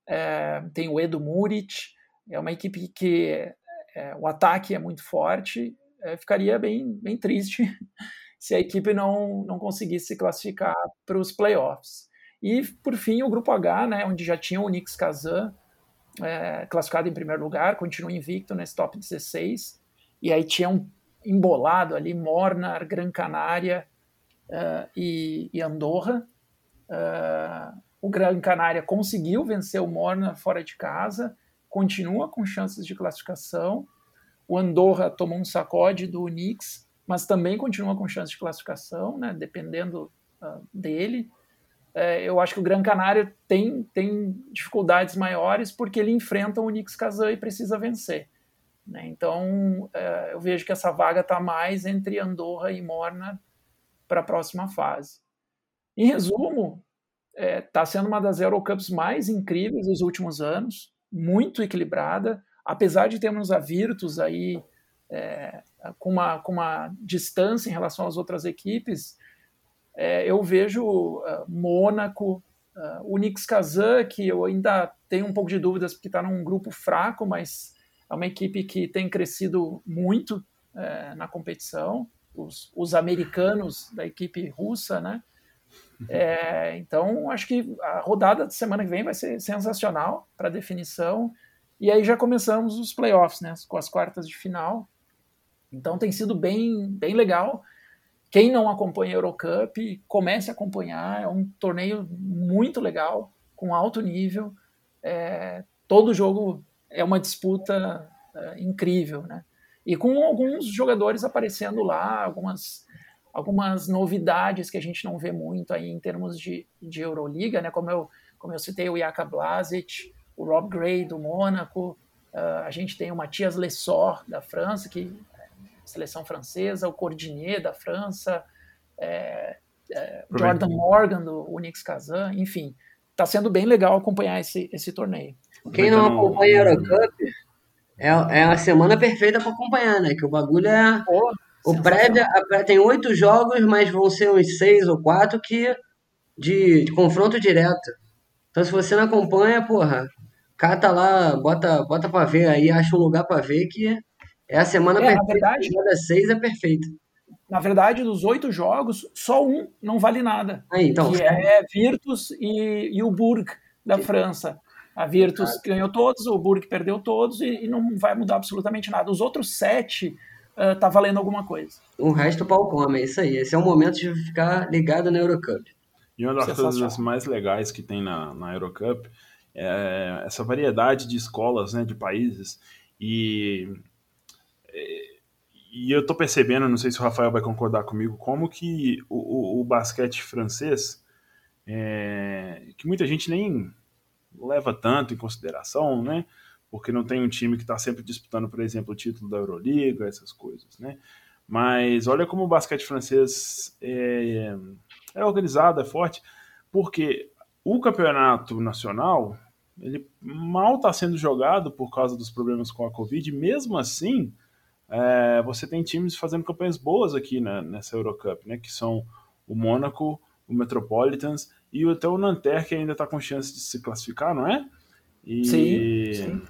Speaker 4: é, tem o Edu Murit, é uma equipe que é, o ataque é muito forte, é, ficaria bem, bem triste se a equipe não, não conseguisse se classificar para os playoffs. E, por fim, o grupo H, né, onde já tinha o Nix Kazan é, classificado em primeiro lugar, continua invicto nesse top 16, e aí tinha um embolado ali, Mornar, Gran Canária, uh, e, e, Andorra. Uh, o Gran Canária conseguiu vencer o Morna fora de casa, continua com chances de classificação. O Andorra tomou um sacode do Unix, mas também continua com chances de classificação, né, dependendo dele. É, eu acho que o Gran Canária tem, tem dificuldades maiores porque ele enfrenta o Unix Kazan e precisa vencer. Né? Então, é, eu vejo que essa vaga está mais entre Andorra e Morna para a próxima fase. Em resumo, está é, tá sendo uma das Eurocups mais incríveis dos últimos anos, muito equilibrada, apesar de termos a Virtus aí é, com, uma, com uma distância em relação às outras equipes, é, eu vejo uh, Mônaco, uh, o Nix Kazan, que eu ainda tenho um pouco de dúvidas porque está num grupo fraco, mas é uma equipe que tem crescido muito é, na competição. Os, os, americanos da equipe russa, né? É, então, acho que a rodada de semana que vem vai ser sensacional para definição. E aí já começamos os playoffs, né? Com as quartas de final. Então tem sido bem, bem legal. Quem não acompanha a Eurocup, comece a acompanhar. É um torneio muito legal, com alto nível. É, todo jogo é uma disputa é, incrível, né? E com alguns jogadores aparecendo lá, algumas, algumas novidades que a gente não vê muito aí em termos de, de Euroliga, né? Como eu, como eu citei, o Jaka Blasic, o Rob Gray do Mônaco, uh, a gente tem o Matias Lessor da França, que seleção francesa, o Cordinier da França, é, é, Jordan Morgan do Unix Kazan, enfim, está sendo bem legal acompanhar esse, esse torneio.
Speaker 3: Quem não acompanha a Eurocup é, é a semana perfeita para acompanhar, né? Que o bagulho é. Pô, o prévia, tem oito jogos, mas vão ser uns seis ou quatro que de, de confronto direto. Então, se você não acompanha, porra, cata lá, bota, bota para ver aí, acha um lugar para ver que é a semana é, perfeita. Na verdade, cada seis é perfeita.
Speaker 4: Na verdade, dos oito jogos, só um não vale nada.
Speaker 3: Aí, então,
Speaker 4: que é Virtus e, e o Burg da França. A Virtus ah. ganhou todos, o Burg perdeu todos e, e, não vai mudar absolutamente nada. Os outros sete uh, tá valendo alguma coisa.
Speaker 3: O resto pau come, é isso aí. Esse é o momento de ficar ligado na Eurocup.
Speaker 1: E uma das coisas mais legais que tem na, na Eurocup é essa variedade de escolas, né, de países. E e eu tô percebendo, não sei se o Rafael vai concordar comigo, como que o, o, o basquete francês, é, que muita gente nem leva tanto em consideração, né? Porque não tem um time que está sempre disputando, por exemplo, o título da Euroliga, essas coisas, né? Mas olha como o basquete francês é, é organizado, é forte, porque o campeonato nacional ele mal está sendo jogado por causa dos problemas com a Covid, mesmo assim é, você tem times fazendo campanhas boas aqui né, nessa Eurocup, né? Que são o Mônaco, o Metropolitans e até o Nanterre, que ainda está com chance de se classificar, não é?
Speaker 4: E sim, sim.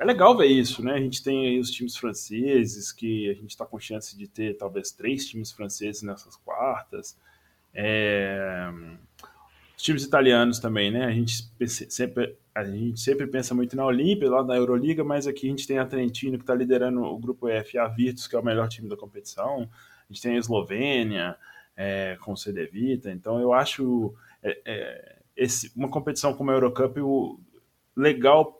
Speaker 1: É legal ver isso, né? A gente tem aí os times franceses, que a gente está com chance de ter talvez três times franceses nessas quartas. É... Os times italianos também, né? A gente sempre a gente sempre pensa muito na Olímpia, lá na Euroliga, mas aqui a gente tem a Trentino, que está liderando o grupo F, a Virtus, que é o melhor time da competição. A gente tem a Eslovênia, é, com o CD Vita. Então, eu acho é, é, esse, uma competição como a Eurocup o, legal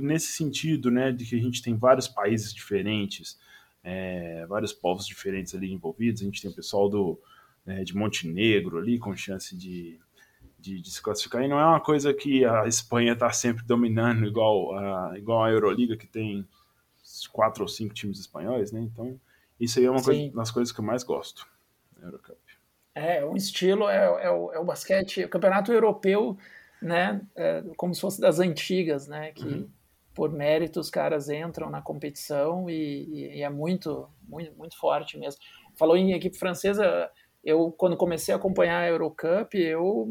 Speaker 1: nesse sentido, né, de que a gente tem vários países diferentes, é, vários povos diferentes ali envolvidos. A gente tem o pessoal do, né, de Montenegro ali, com chance de de, de, se classificar. E não é uma coisa que a Espanha está sempre dominando, igual a, igual a Euroliga, que tem quatro ou cinco times espanhóis, né? Então, isso aí é uma coisa, das coisas que eu mais gosto na Eurocup.
Speaker 4: É, um estilo é, é, o, é o basquete, o campeonato europeu, né? É, como se fosse das antigas, né? Que uhum. Por mérito os caras entram na competição e, e, é muito, muito, muito forte mesmo. Falou em equipe francesa, eu quando comecei a acompanhar a Eurocup, eu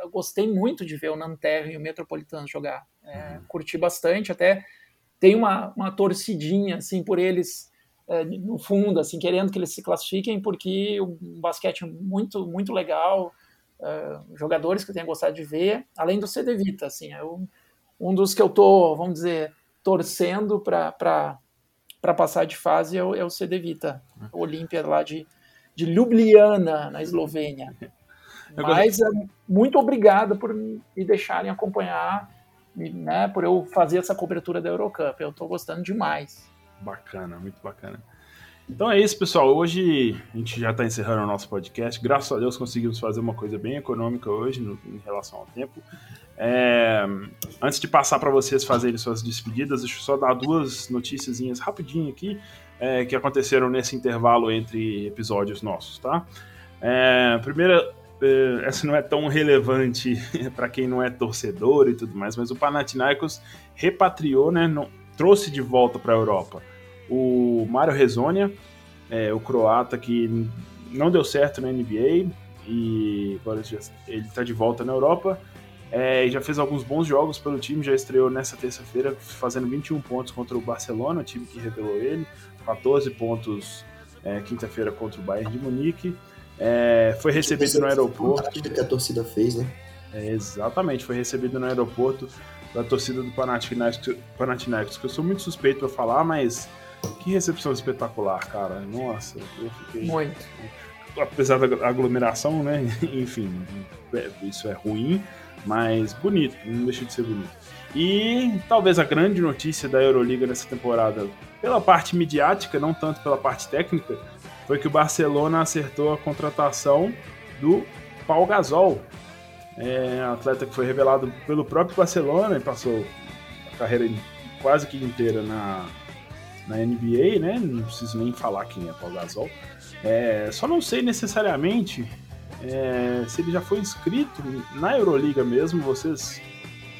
Speaker 4: eu gostei muito de ver o Nanterre e o Metropolitano jogar. É, uhum. Curti bastante, até tem uma, uma torcidinha assim por eles é, no fundo, assim querendo que eles se classifiquem, porque um basquete muito muito legal, é, jogadores que eu tenho gostado de ver, além do CD Vita, assim, é um, dos que eu tô, vamos dizer, torcendo para passar de fase é o, é o CD Vita, uhum. Olímpia lá de, de Ljubljana, na Eslovênia. Mas é, muito obrigado por me deixarem acompanhar, né, por eu fazer essa cobertura da Eurocup. Eu estou gostando demais.
Speaker 1: Bacana, muito bacana. Então é isso, pessoal. Hoje a gente já está encerrando o nosso podcast. Graças a Deus conseguimos fazer uma coisa bem econômica hoje no, em relação ao tempo. É, antes de passar para vocês fazerem suas despedidas, deixa eu só dar duas notícias rapidinho aqui é, que aconteceram nesse intervalo entre episódios nossos, tá? É, primeira, é, essa não é tão relevante para quem não é torcedor e tudo mais, mas o Panathinaikos repatriou, né, não, trouxe de volta para a Europa o Mário Rezonia, é, o croata que não deu certo na NBA e agora ele está de volta na Europa. É, já fez alguns bons jogos pelo time, já estreou nessa terça-feira fazendo 21 pontos contra o Barcelona, o time que revelou ele, 14 pontos é, quinta-feira contra o Bayern de Munique. É, foi recebido no aeroporto.
Speaker 2: que a torcida fez, né?
Speaker 1: É, exatamente, foi recebido no aeroporto da torcida do Panathinaikos, Panathinaikos que eu sou muito suspeito para falar, mas que recepção espetacular, cara. Nossa, eu fiquei.
Speaker 4: Muito.
Speaker 1: Apesar da aglomeração, né? Enfim, é, isso é ruim, mas bonito, não deixa de ser bonito. E talvez a grande notícia da Euroliga nessa temporada, pela parte midiática, não tanto pela parte técnica, foi que o Barcelona acertou a contratação do Paul Gasol, é, atleta que foi revelado pelo próprio Barcelona e passou a carreira quase que inteira na, na NBA, né? Não preciso nem falar quem é Paul Gasol. É, só não sei necessariamente é, se ele já foi inscrito na Euroliga mesmo. Vocês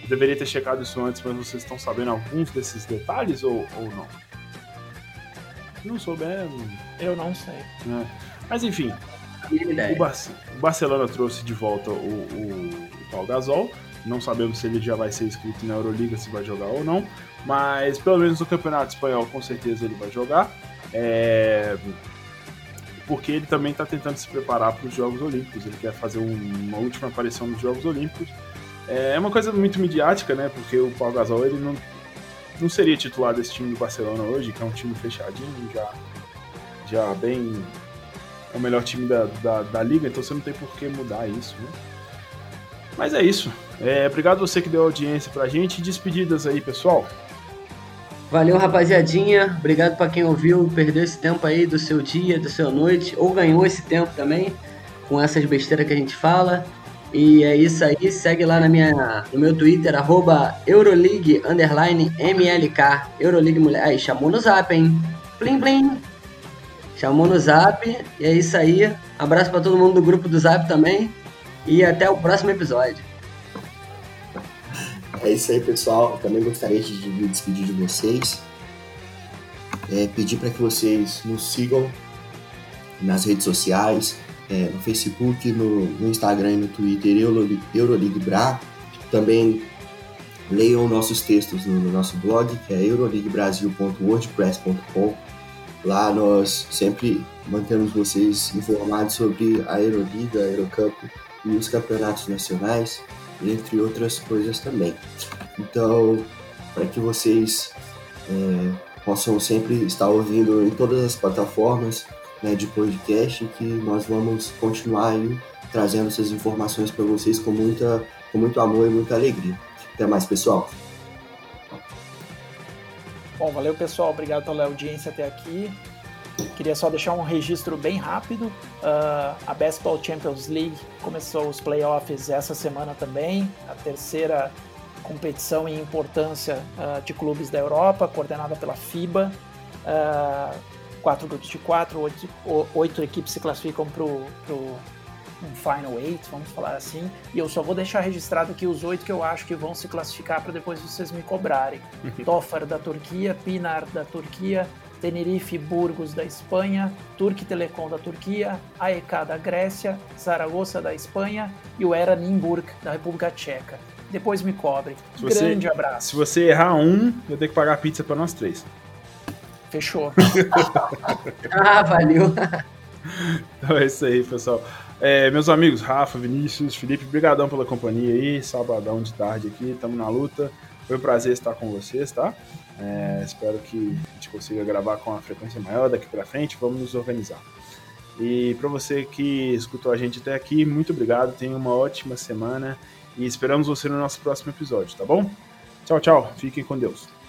Speaker 1: deveriam ter checado isso antes, mas vocês estão sabendo alguns desses detalhes ou, ou não? Se não souber.
Speaker 4: Eu não sei.
Speaker 1: É. Mas enfim, o, Bar o, Barcelona trouxe de volta o, o, o Paul Gasol. Não sabemos se ele já vai ser inscrito na Euroliga, se vai jogar ou não. Mas pelo menos no Campeonato Espanhol, com certeza ele vai jogar. É... Porque ele também está tentando se preparar para os Jogos Olímpicos. Ele quer fazer um, uma última aparição nos Jogos Olímpicos. É uma coisa muito midiática, né? Porque o Paul Gasol ele não, não seria titular desse time do Barcelona hoje, que é um time fechadinho, já, já bem. É o melhor time da, da, da liga, então você não tem por que mudar isso, né? Mas é isso. É, obrigado você que deu audiência pra gente. Despedidas aí, pessoal.
Speaker 3: Valeu, rapaziadinha. Obrigado para quem ouviu, perdeu esse tempo aí do seu dia, do seu noite, ou ganhou esse tempo também com essas besteiras que a gente fala. E é isso aí, segue lá na minha, no meu Twitter, arroba Euroleague, MLK, Euroleague Mulher. Aí, chamou no zap, hein? Plim, plim. Chamou no zap, e é isso aí. Abraço para todo mundo do grupo do zap também. E até o próximo episódio.
Speaker 2: É isso aí, pessoal. Eu também gostaria de me despedir de vocês. É, pedir para que vocês nos sigam nas redes sociais, é, no Facebook, no, no, Instagram e no Twitter, Euroleague Bra. Também leiam nossos textos no, no nosso blog, que é euroleaguebrasil.wordpress.com. Lá nós sempre mantemos vocês informados sobre a Euroliga, a Eurocup e os campeonatos nacionais entre outras coisas também. Então, para que vocês é, possam sempre estar ouvindo em todas as plataformas né, de podcast, que nós vamos continuar aí trazendo essas informações para vocês com, muita, com muito amor e muita alegria. Até mais, pessoal.
Speaker 4: Bom, valeu pessoal, obrigado pela audiência até aqui. Queria só deixar um registro bem rápido. Uh, a Basketball Champions League começou os playoffs essa semana também, a terceira competição em importância uh, de clubes da Europa, coordenada pela FIBA. Uh, quatro grupos de quatro, oito, oito equipes se classificam para o um Final Eight, vamos falar assim. E eu só vou deixar registrado aqui os oito que eu acho que vão se classificar para depois vocês me cobrarem. Tofar da Turquia, Pinar da Turquia, Tenerife Burgos da Espanha, Turk Telecom da Turquia, AEK da Grécia, Zaragoza da Espanha e o Era Nimburg da República Tcheca. Depois me cobre. Se Grande
Speaker 1: você,
Speaker 4: abraço.
Speaker 1: Se você errar um, eu tenho que pagar pizza para nós três.
Speaker 4: Fechou.
Speaker 3: ah, valeu.
Speaker 1: Então é isso aí, pessoal. É, meus amigos Rafa, Vinícius, Felipe, brigadão pela companhia aí, sabadão de tarde aqui, estamos na luta. Foi um prazer estar com vocês, tá? É, espero que a gente consiga gravar com uma frequência maior daqui para frente. Vamos nos organizar. E para você que escutou a gente até aqui, muito obrigado, tenha uma ótima semana e esperamos você no nosso próximo episódio, tá bom? Tchau, tchau, fiquem com Deus.